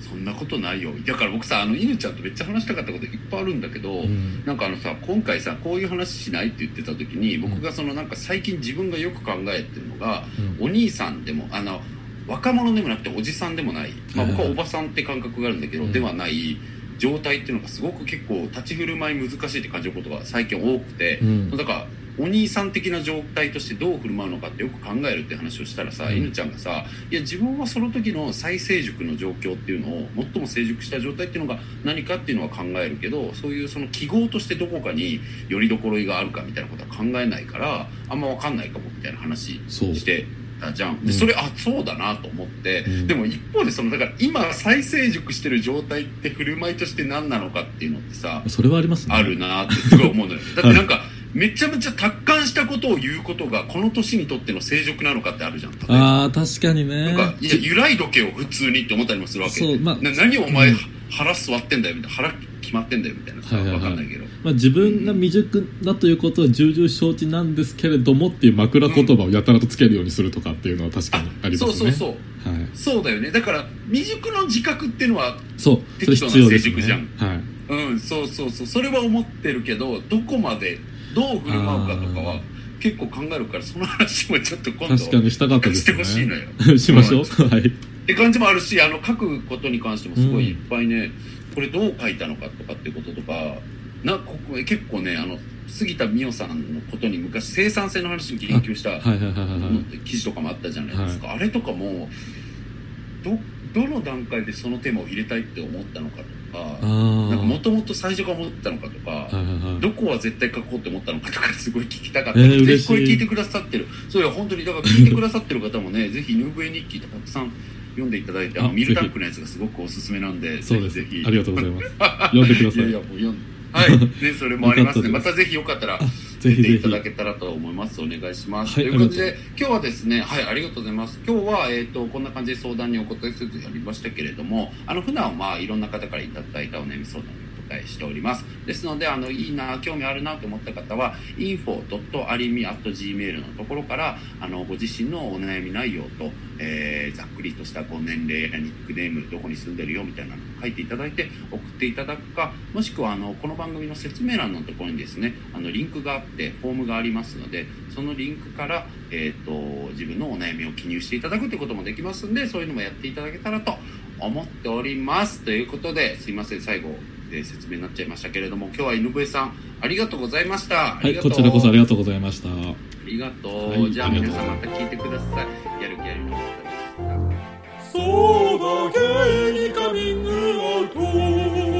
そんなことないよ。だから僕さあの犬ちゃんとめっちゃ話したかったこといっぱいあるんだけど、うん。なんかあのさ今回さこういう話しないって言ってた時に僕がそのなんか最近自分がよく考えてるのが、うん。お兄さんでもあの若者でもなくておじさんでもない、まあ、僕はおばさんって感覚があるんだけど、うん。ではない状態っていうのがすごく結構立ち振る舞い難しいって感じることが最近多くて、うん。だからお兄さん的な状態としてどう振る舞うのかってよく考えるって話をしたらさ、うん。犬ちゃんがさいや自分はその時の再成熟の状況っていうのを最も成熟した状態っていうのが何かっていうのは考えるけどそういうその記号としてどこかによりどころがあるかみたいなことは考えないからあんま分かんないかもみたいな話してたじゃん。うん。でそれあそうだなと思って、うん。でも一方でそのだから今再成熟してる状態って振る舞いとして何なのかっていうのってさそれはありますね。あるなってすごい思うのよだってなんか めちゃめちゃ達観したことを言うことがこの年にとっての成熟なのかってあるじゃん。ああ確かにね。なんかいや揺らいどけよ普通にって思ったりもするわけ。そうまあな何お前、うん腹座ってんだよみたいな腹決まってんだよみたいなさ、はいはいはい。わかんないけど。まあ、自分が未熟だということは重々承知なんですけれどもっていう枕言葉をやたらとつけるようにするとかっていうのは確かにありますね。そうそうそうはい、そうだよね。だから未熟の自覚っていうのはそう適当な成熟じゃん。はい。うんそうそうそう。それは思ってるけどどこまでどう振る舞うかとかは結構考えるからその話もちょっと今度確かにしたかったですしてよほしいのよ。ね しましょう。はい。って感じもあるしあの書くことに関してもすごうん。いいっぱいね、これどう書いたのかとかっていうこととかなここ結構ねあの杉田美代さんのことに昔生産性の話を研究したはいはいはいはいはい。記事とかもあったじゃないですか、あれとかもどどの段階でそのテーマを入れたいって思ったのかとかあなんかもあともと最初から思ったのかとか、はいはいはい。どこは絶対書こうって思ったのかとか すごい聞きたかった、えーぜ嬉しい。ひこれ聞いてくださってる。そういや本当にだから聞いてくださってる。方もねぜひヌーブエ日記たくさん読んでいただいてあのあミルタンクのやつがすごくおすすめなんでそうです。ぜひぜひ。ありがとうございます。読んでください。いやいやもう読んはい。ねそれもありますね。またぜひよかったらぜぜひ。ぜひいただけたらと思います。お願いします、はいという感じで今日はですねはいありがとうございます。今日は、えー、とこんな感じで相談にお答えするとやりましたけれどもあの普段はまあいろんな方からいただいたお悩み相談にお答えしております。ですのであのいいな興味あるなと思った方は info.arimi.gmail のところからあのご自身のお悩み内容と、えーざっくりとしたご年齢やニックネームどこに住んでるよみたいなのを書いていただいて送っていただくかもしくはあのこの番組の説明欄のところにですねあのリンクがあってフォームがありますのでそのリンクから、えー、と自分のお悩みを記入していただくということもできますんでそういうのもやっていただけたらと思っております。ということですいません最後、えー、説明になっちゃいましたけれども今日は井上さんありがとうございました。はいこちらこそありがとうございました。ありがとう、はい、じゃあ皆さんまた聞いてください。やる気ありましたそうだゲにカミングアウト。